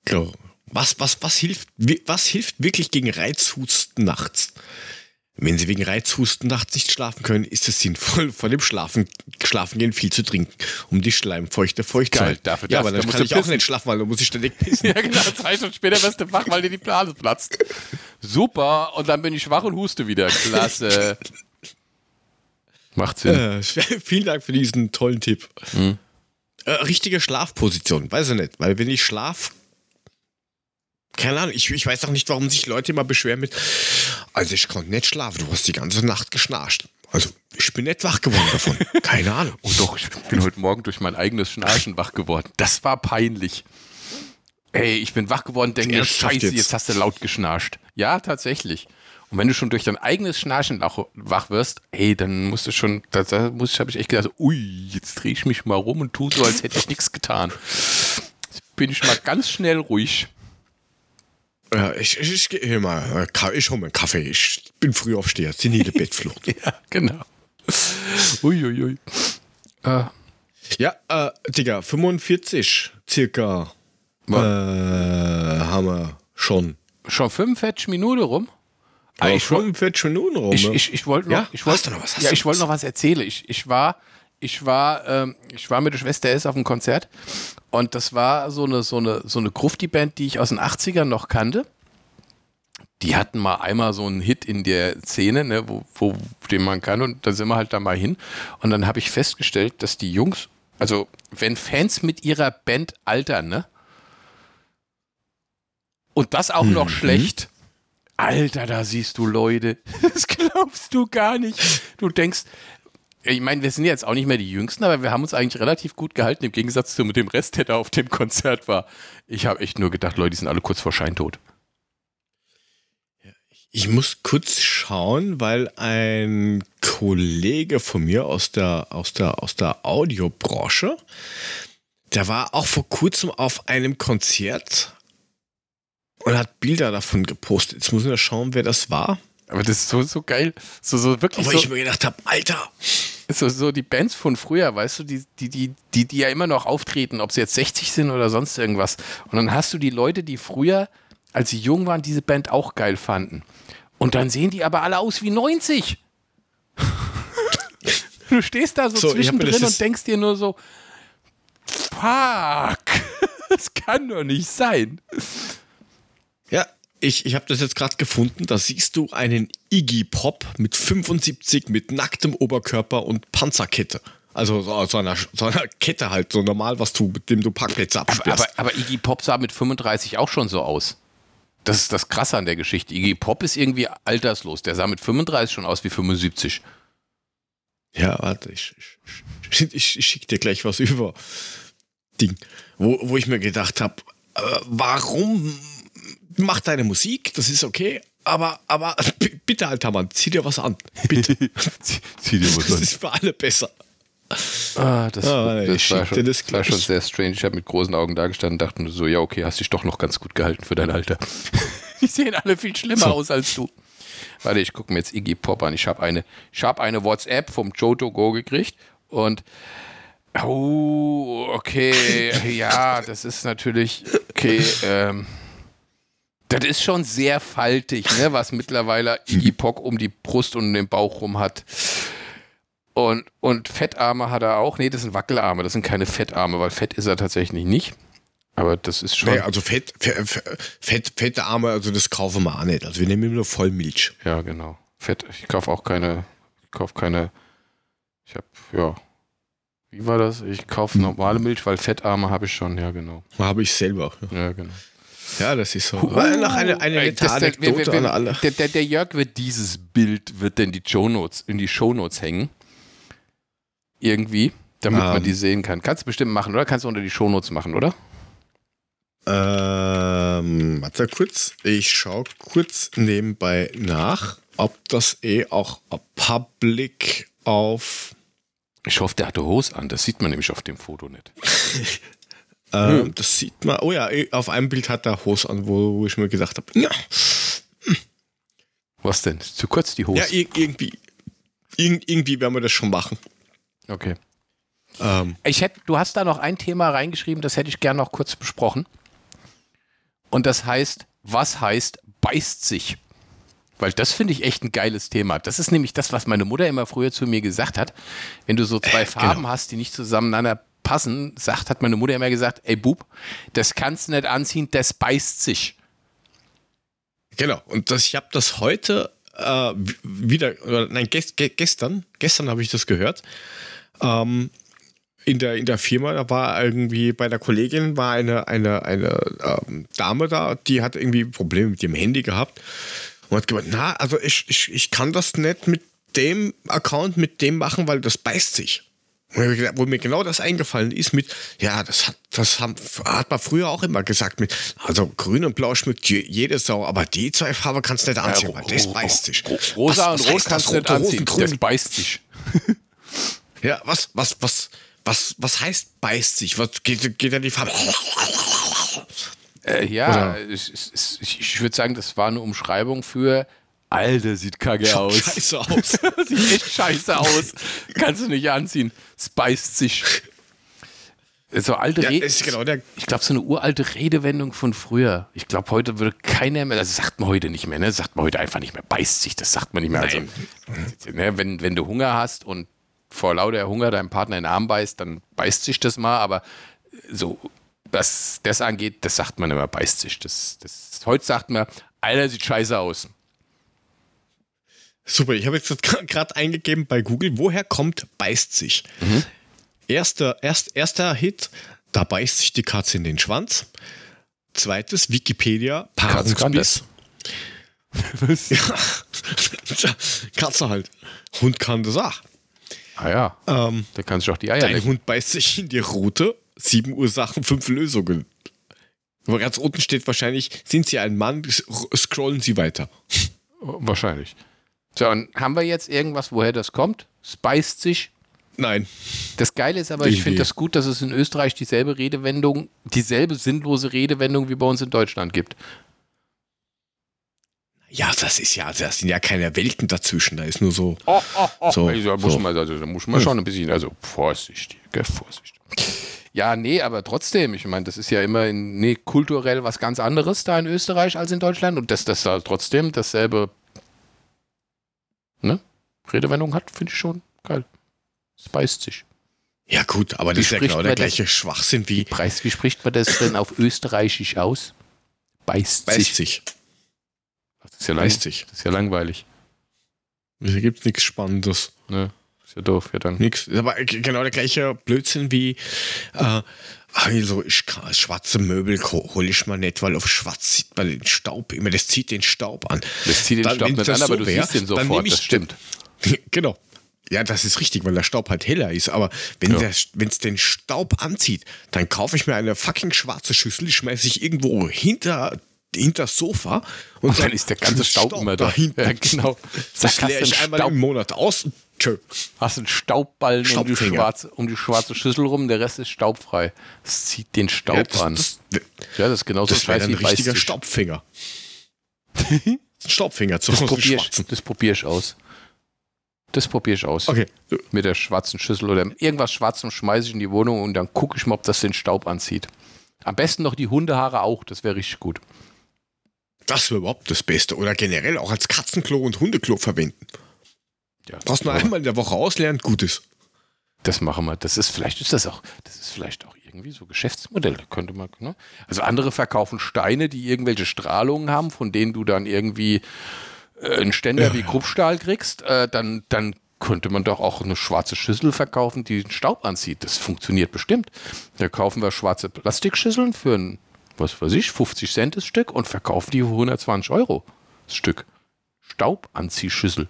Speaker 1: Genau. Was, was, was, hilft, was hilft wirklich gegen Reizhusten nachts? Wenn Sie wegen Reizhusten nachts nicht schlafen können, ist es sinnvoll, vor dem Schlafen, Schlafengehen viel zu trinken, um die Schleimfeuchte feucht zu halten.
Speaker 3: dafür
Speaker 1: ja,
Speaker 3: das,
Speaker 1: aber
Speaker 3: da
Speaker 1: dann
Speaker 3: musst
Speaker 1: kann ich auch
Speaker 3: pissen.
Speaker 1: nicht schlafen, weil dann muss ich ständig pissen.
Speaker 3: Ja, genau. Zwei Stunden später wirst du wach, weil dir die Blase platzt. Super. Und dann bin ich schwach und huste wieder. Klasse. Macht Sinn.
Speaker 1: Äh, vielen Dank für diesen tollen Tipp.
Speaker 3: Mhm.
Speaker 1: Äh, richtige Schlafposition, weiß ich nicht, weil wenn ich schlaf, keine Ahnung, ich, ich weiß auch nicht, warum sich Leute immer beschweren mit, also ich konnte nicht schlafen, du hast die ganze Nacht geschnarcht. Also ich bin nicht wach geworden davon, keine Ahnung.
Speaker 3: Oh doch, ich bin heute Morgen durch mein eigenes Schnarchen wach geworden. Das war peinlich. Ey, ich bin wach geworden, denke mir, scheiße, jetzt?
Speaker 1: jetzt?
Speaker 3: hast du laut geschnarcht. Ja, tatsächlich. Und wenn du schon durch dein eigenes Schnarchen wach wirst, ey, dann musst du schon, da, da muss, habe ich echt gedacht, ui, jetzt drehe ich mich mal rum und tu so, als hätte ich nichts getan. Jetzt bin ich mal ganz schnell ruhig.
Speaker 1: Ja, ich, ich, ich gehe mal, äh, ich hole mir einen Kaffee. Ich bin früh aufsteher, senile Bettflucht.
Speaker 3: Ja, genau. Uiuiui. Ui. Äh,
Speaker 1: ja, äh, Digga, 45 circa äh, haben wir schon.
Speaker 3: schon 45 Minuten rum? Ah,
Speaker 1: Aber
Speaker 3: ich woll-
Speaker 1: 45 Minuten rum.
Speaker 3: Ich,
Speaker 1: ne?
Speaker 3: ich, ich wollte noch,
Speaker 1: Ja?
Speaker 3: ich wollt,
Speaker 1: noch was?
Speaker 3: Ja, ich wollte noch was erzählen. Ich, ich war, ich war, ähm, ich war mit der Schwester S auf einem Konzert und das war so eine, so eine, so eine Grufti-Band, die ich aus den 80ern noch kannte. Die hatten mal einmal so einen Hit in der Szene, ne, wo, wo, den man kann und da sind wir halt da mal hin. Und dann habe ich festgestellt, dass die Jungs, also wenn Fans mit ihrer Band altern, ne? Und das auch noch schlecht. Alter, da siehst du Leute. Das glaubst du gar nicht. Du denkst, ich meine, wir sind jetzt auch nicht mehr die Jüngsten, aber wir haben uns eigentlich relativ gut gehalten, im Gegensatz zu dem Rest, der da auf dem Konzert war. Ich habe echt nur gedacht, Leute, die sind alle kurz vor Scheintod.
Speaker 1: Ich muss kurz schauen, weil ein Kollege von mir aus der, aus der, aus der Audiobranche, der war auch vor kurzem auf einem Konzert und hat Bilder davon gepostet. Jetzt muss ich mal schauen, wer das war.
Speaker 3: Aber das ist so, so geil. So, so wirklich
Speaker 1: Aber
Speaker 3: so,
Speaker 1: ich mir gedacht habe, Alter,
Speaker 3: so, so die Bands von früher, weißt du, die, die, die, die, die ja immer noch auftreten, ob sie jetzt 60 sind oder sonst irgendwas. Und dann hast du die Leute, die früher, als sie jung waren, diese Band auch geil fanden. Und dann sehen die aber alle aus wie 90. du stehst da so,
Speaker 1: So,
Speaker 3: zwischendrin und denkst dir nur so, fuck, das kann doch nicht sein.
Speaker 1: Ich, ich habe das jetzt gerade gefunden. Da siehst du einen Iggy Pop mit 75 mit nacktem Oberkörper und Panzerkette. Also so, so, einer, so einer Kette halt, so normal, was du, mit dem du Parkplätze
Speaker 3: Aber,
Speaker 1: absperrst.
Speaker 3: aber, aber Iggy Pop sah mit 35 auch schon so aus. Das ist das Krasse an der Geschichte. Iggy Pop ist irgendwie alterslos. Der sah mit 35 schon aus wie 75.
Speaker 1: ja, warte, ich, ich, ich, ich schicke dir gleich was über Ding, wo, wo ich mir gedacht habe, äh, warum mach deine Musik, das ist okay, aber, aber bitte, alter Mann, zieh dir was an. Bitte.
Speaker 3: Zieh dir
Speaker 1: das ist für alle besser.
Speaker 3: Ah, das,
Speaker 1: Ah,
Speaker 3: das, war, schon,
Speaker 1: das
Speaker 3: war schon sehr strange. Ich habe mit großen Augen da gestanden und dachte nur so, ja, okay, hast dich doch noch ganz gut gehalten für dein Alter. Die sehen alle viel schlimmer aus als du. Warte, ich gucke mir jetzt Iggy Pop an. Ich habe eine, ich hab eine WhatsApp vom Joto Go gekriegt und oh, okay, ja, das ist natürlich, okay, ähm, das ist schon sehr faltig, ne, was mittlerweile Iggy Pop um die Brust und den Bauch rum hat. Und, und Fettarme hat er auch. Nee, das sind Wackelarme, das sind keine Fettarme, weil Fett ist er tatsächlich nicht. Aber das ist schon.
Speaker 1: Nee, also Fett, Fett, Fett, fette Arme, also das kaufen wir auch nicht. Also wir nehmen immer nur Vollmilch.
Speaker 3: Ja, genau. Fett. Ich kaufe auch keine. Ich kaufe keine. Ich habe, ja. Wie war das? Ich kaufe normale Milch, weil Fettarme habe ich schon. Ja, genau.
Speaker 1: Habe ich selber.
Speaker 3: Ja, genau.
Speaker 1: Ja, das ist so. Weil noch eine, eine
Speaker 3: Ey,
Speaker 1: nette
Speaker 3: das- der- wir-
Speaker 1: Anekdote
Speaker 3: wir-
Speaker 1: an alle.
Speaker 3: Der, der, der Jörg wird dieses Bild, wird in die Shownotes, in die Shownotes hängen. Irgendwie, damit man
Speaker 1: Ähm.
Speaker 3: die sehen kann. Kannst du bestimmt machen, oder? Kannst du unter die Shownotes machen, oder?
Speaker 1: Ähm, warte kurz. Ich schaue kurz nebenbei nach, ob das eh auch public auf.
Speaker 3: Ich hoffe, der hatte Hose an. Das sieht man nämlich auf dem Foto nicht.
Speaker 1: Ähm, Das sieht man. Oh ja, eh, auf einem Bild hat er Hose an, wo, wo ich mir gedacht habe, ja,
Speaker 3: Was denn? Zu kurz die Hose?
Speaker 1: ja ir irgendwie, irg irgendwie werden wir das schon machen.
Speaker 3: okay.
Speaker 1: Ähm,
Speaker 3: Ich hätte, du hast da noch ein Thema reingeschrieben, das hätte ich gerne noch kurz besprochen. Und das heißt, was heißt beißt sich? Weil das finde ich echt ein geiles Thema. Das ist nämlich das, was meine Mutter immer früher zu mir gesagt hat. Wenn du so zwei Farben hast, die nicht zusammeneinander passen, sagt, hat meine Mutter immer gesagt, ey Bub, das kannst du nicht anziehen, das beißt sich.
Speaker 1: Genau, und das, ich habe das heute äh, wieder, oder nein, gest, ge, gestern, gestern habe ich das gehört. Ähm, in, der, in der Firma, da war irgendwie bei der Kollegin war eine, eine, eine ähm, Dame da, die hat irgendwie Probleme mit dem Handy gehabt und hat gemeint, na, also ich, ich, ich kann das nicht mit dem Account, mit dem machen, weil das beißt sich. Wo mir genau das eingefallen ist mit, ja, das hat, das haben, hat man früher auch immer gesagt mit, also grün und blau schmückt je- jede Sau, aber die zwei Farben kannst du nicht anziehen, weil das beißt sich.
Speaker 3: Ro- Rosa
Speaker 1: Was- was
Speaker 3: und Rot kannst du nicht anziehen,
Speaker 1: grün?
Speaker 3: das beißt sich.
Speaker 1: Ja, was, was, was, was, was heißt beißt sich? Was geht, geht da die Farbe?
Speaker 3: Äh, ja, ich, ich, ich würde sagen, das war eine Umschreibung für Alter, sieht kacke aus.
Speaker 1: scheiße aus.
Speaker 3: sieht echt scheiße aus. Kannst du nicht anziehen. Es beißt sich. So alte
Speaker 1: ja,
Speaker 3: Rede.
Speaker 1: genau.
Speaker 3: Ich glaube, so eine uralte Redewendung von früher. Ich glaube, heute würde keiner mehr, das sagt man heute nicht mehr, ne? Das sagt man heute einfach nicht mehr. Beißt sich, das sagt man nicht mehr.
Speaker 1: Nein.
Speaker 3: Also, ne, wenn, wenn du Hunger hast und vor lauter Hunger deinem Partner in den Arm beißt, dann beißt sich das mal, aber so, was das angeht, das sagt man immer, beißt sich. Das, das, heute sagt man, Alter, sieht scheiße aus.
Speaker 1: Super, ich habe jetzt gerade eingegeben bei Google, woher kommt beißt sich? Erster, erst, erster Hit, da beißt sich die Katze in den Schwanz. Zweites, Wikipedia, Paarungsbiss. Ja, Tja, Katze halt. Hund kann das auch.
Speaker 3: Ah ja,
Speaker 1: Ähm,
Speaker 3: da kannst du auch die Eier
Speaker 1: dein
Speaker 3: lecken.
Speaker 1: Hund beißt sich in die Route. Sieben Ursachen, fünf Lösungen. Aber ganz unten steht wahrscheinlich, sind Sie ein Mann, scrollen Sie weiter.
Speaker 3: Wahrscheinlich. So, und haben wir jetzt irgendwas, woher das kommt? Es beißt sich.
Speaker 1: Nein.
Speaker 3: Das Geile ist aber, ich finde das gut, dass es in Österreich dieselbe Redewendung, dieselbe sinnlose Redewendung wie bei uns in Deutschland gibt.
Speaker 1: Ja, das ist ja, das sind ja keine Welten dazwischen. Da ist nur so.
Speaker 3: Oh, oh, oh.
Speaker 1: So,
Speaker 3: also, da muss
Speaker 1: so.
Speaker 3: man, also, da muss man schon ein bisschen, also vorsichtig, gell, vorsichtig. Ja, nee, aber trotzdem, ich meine, das ist ja immer in, nee, kulturell was ganz anderes da in Österreich als in Deutschland und dass das da trotzdem dasselbe ne, Redewendung hat, finde ich schon geil. Es beißt sich.
Speaker 1: Ja, gut, aber
Speaker 3: Wie
Speaker 1: das ist ja genau der
Speaker 3: man das?
Speaker 1: gleiche Schwachsinn wie
Speaker 3: Preis, wie spricht man das denn auf Österreichisch aus? Beißt,
Speaker 1: beißt
Speaker 3: sich.
Speaker 1: sich.
Speaker 3: Das ist ja, lang,
Speaker 1: Beißt sich.
Speaker 3: das ist ja langweilig.
Speaker 1: Da gibt es nichts Spannendes.
Speaker 3: Ne? Ist ja doof, ja dann.
Speaker 1: Nix. Aber genau der gleiche Blödsinn wie, äh, also ich kann, schwarze Möbel hole ich mal nicht, weil auf schwarz sieht man den Staub immer, das zieht den Staub an.
Speaker 3: Das zieht den
Speaker 1: Dann,
Speaker 3: Staub nicht an, aber
Speaker 1: so
Speaker 3: du
Speaker 1: wär,
Speaker 3: siehst den
Speaker 1: dann
Speaker 3: sofort,
Speaker 1: ich
Speaker 3: das stimmt.
Speaker 1: genau. Ja, das ist richtig, weil der Staub halt heller ist. Aber wenn
Speaker 3: Ja.
Speaker 1: es den Staub anzieht, dann kaufe ich mir eine fucking schwarze Schüssel, die schmeiße ich irgendwo hinter, hinter das Sofa und,
Speaker 3: Und dann
Speaker 1: sag,
Speaker 3: ist der ganze Staub, immer da.
Speaker 1: dahinter.
Speaker 3: Ja, genau.
Speaker 1: Das leere ich einmal
Speaker 3: Staub-
Speaker 1: im Monat aus. und Tschö.
Speaker 3: Hast einen Staubballen um die, schwarze, um die schwarze Schüssel rum, der Rest ist staubfrei. Das zieht den Staub
Speaker 1: Ja, das,
Speaker 3: an.
Speaker 1: das,
Speaker 3: ja, das ist genauso
Speaker 1: das
Speaker 3: scheiße
Speaker 1: ein
Speaker 3: wie
Speaker 1: richtiger
Speaker 3: Beißtisch.
Speaker 1: Staubfinger. ein Staubfinger zu
Speaker 3: Das probier, ich,
Speaker 1: schwarzen.
Speaker 3: das probier ich aus. Das probier ich aus.
Speaker 1: Okay.
Speaker 3: Mit der schwarzen Schüssel oder irgendwas Schwarzem schmeiße ich in die Wohnung und dann gucke ich mal, ob das den Staub anzieht. Am besten noch die Hundehaare auch, das wäre richtig gut.
Speaker 1: Das wäre überhaupt das Beste. Oder generell auch als Katzenklo und Hundeklo verwenden.
Speaker 3: Ja,
Speaker 1: nur
Speaker 3: aber
Speaker 1: einmal in der Woche auslernen, gut ist.
Speaker 3: Das machen wir. Das ist vielleicht ist das auch, das ist vielleicht auch irgendwie so Geschäftsmodell. Könnte man, ne? Also andere verkaufen Steine, die irgendwelche Strahlungen haben, von denen du dann irgendwie äh, einen Ständer wie Kruppstahl kriegst. Äh, dann, dann könnte man doch auch eine schwarze Schüssel verkaufen, die den Staub anzieht. Das funktioniert bestimmt. Da kaufen wir schwarze Plastikschüsseln für ein, was weiß ich, 50 Cent das Stück und verkaufen die für 120 Euro das Stück. Staubanziehschüssel.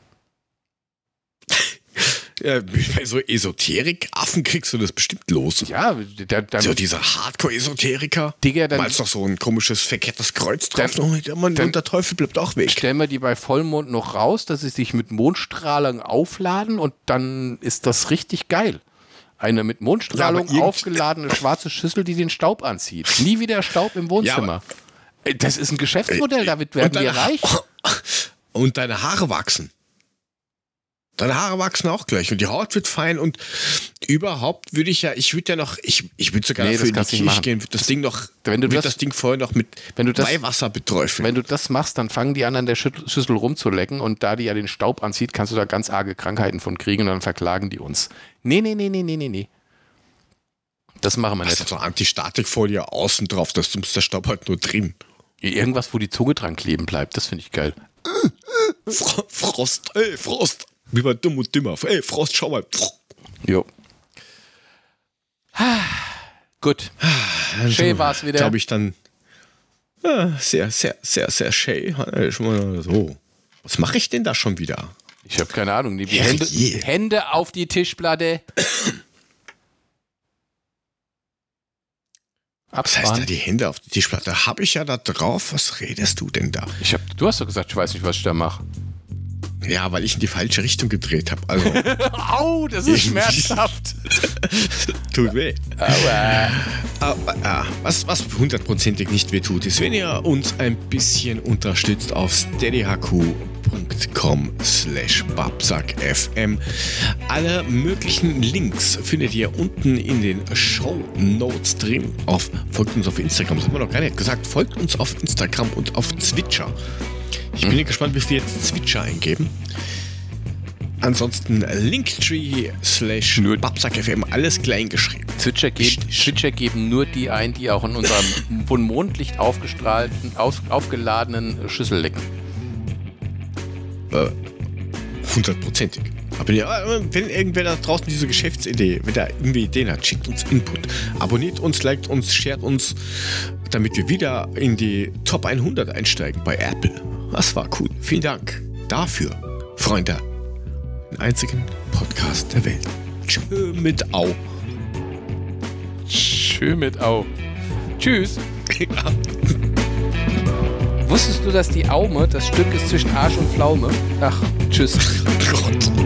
Speaker 1: Ja, bei so Esoterik-Affen kriegst du das bestimmt los.
Speaker 3: Ja, der, der,
Speaker 1: So dieser Hardcore-Esoteriker.
Speaker 3: Digga, dann-
Speaker 1: Mal ist doch so ein komisches, verkehrtes Kreuz drauf.
Speaker 3: Dann- dann-
Speaker 1: und der Teufel bleibt auch weg.
Speaker 3: stellen wir die bei Vollmond noch raus, dass sie sich mit Mondstrahlung aufladen und dann ist das richtig geil. Eine mit Mondstrahlung
Speaker 1: Ja,
Speaker 3: aufgeladene schwarze Schüssel, die den Staub anzieht. Nie wieder Staub im Wohnzimmer. Ey, das ist ein Geschäftsmodell, damit werden wir reich.
Speaker 1: Und deine Haare wachsen. Deine Haare wachsen auch gleich und die Haut wird fein und überhaupt würde ich ja, ich würde ja noch, ich, ich würde sogar
Speaker 3: Nee,
Speaker 1: dafür
Speaker 3: das
Speaker 1: in die Kirche gehen, würde das Ding noch,
Speaker 3: Wenn du das-
Speaker 1: das Ding vorher noch mit
Speaker 3: wenn du das-
Speaker 1: Weihwasser beträufeln.
Speaker 3: Wenn du das machst, dann fangen die an, an der Schüssel rumzulecken und da die ja den Staub anzieht, kannst du da ganz arge Krankheiten von kriegen und dann verklagen die uns. Nee, nee, nee, nee, nee, nee, nee. Das machen wir nicht.
Speaker 1: du so Antistatikfolie außen drauf, dass du der Staub halt nur drin.
Speaker 3: Irgendwas, wo die Zunge dran kleben bleibt, das finde ich geil.
Speaker 1: Fro Frost, ey, Frost. Wie bei Dumm und Dümmer. Ey, Frost, schau mal.
Speaker 3: Jo. Gut. Schön war's wieder.
Speaker 1: Glaube ich dann. Ja, sehr, sehr, sehr, sehr schön. Äh, schon mal So. Was mache ich denn da schon wieder?
Speaker 3: Ich habe keine Ahnung. Die. Hände, Hände auf die Tischplatte.
Speaker 1: Was heißt da die Hände auf die Tischplatte? Habe ich ja da drauf. Was redest du denn da?
Speaker 3: Ich hab, du hast doch gesagt, ich weiß nicht, was ich da mache.
Speaker 1: Ja, weil ich in die falsche Richtung gedreht habe. Also,
Speaker 3: Au, das ist schmerzhaft.
Speaker 1: tut weh.
Speaker 3: Aua.
Speaker 1: Aber, ja, was, was hundertprozentig nicht weh tut, ist, wenn ihr uns ein bisschen unterstützt auf steadyhq.com slash babsackfm. Alle möglichen Links findet ihr unten in den Show Notes drin. Auf, folgt uns auf Instagram, das haben wir noch gar nicht gesagt. Folgt uns auf Instagram und auf Twitcher. Ich bin gespannt, wie viel jetzt Twitcher eingeben. Ansonsten Linktree slash babsackfm, alles klein geschrieben.
Speaker 3: Zwitscher geben, Zwitscher geben nur die ein, die auch in unserem von Mondlicht aufgestrahlten, auf, aufgeladenen Schüssel lecken.
Speaker 1: Hundertprozentig. Aber ja, wenn irgendwer da draußen diese Geschäftsidee, wenn der irgendwie Ideen hat, schickt uns Input. Abonniert uns, liked uns, shared uns, damit wir wieder in die Top 100 einsteigen bei Apple. Das war cool. Vielen Dank dafür, Freunde. Den einzigen Podcast der Welt. Tschö mit Au.
Speaker 3: Schön mit Au. Tschüss. Wusstest du, dass die Aume das Stück ist zwischen Arsch und Pflaume? Ach, tschüss.
Speaker 1: Gott.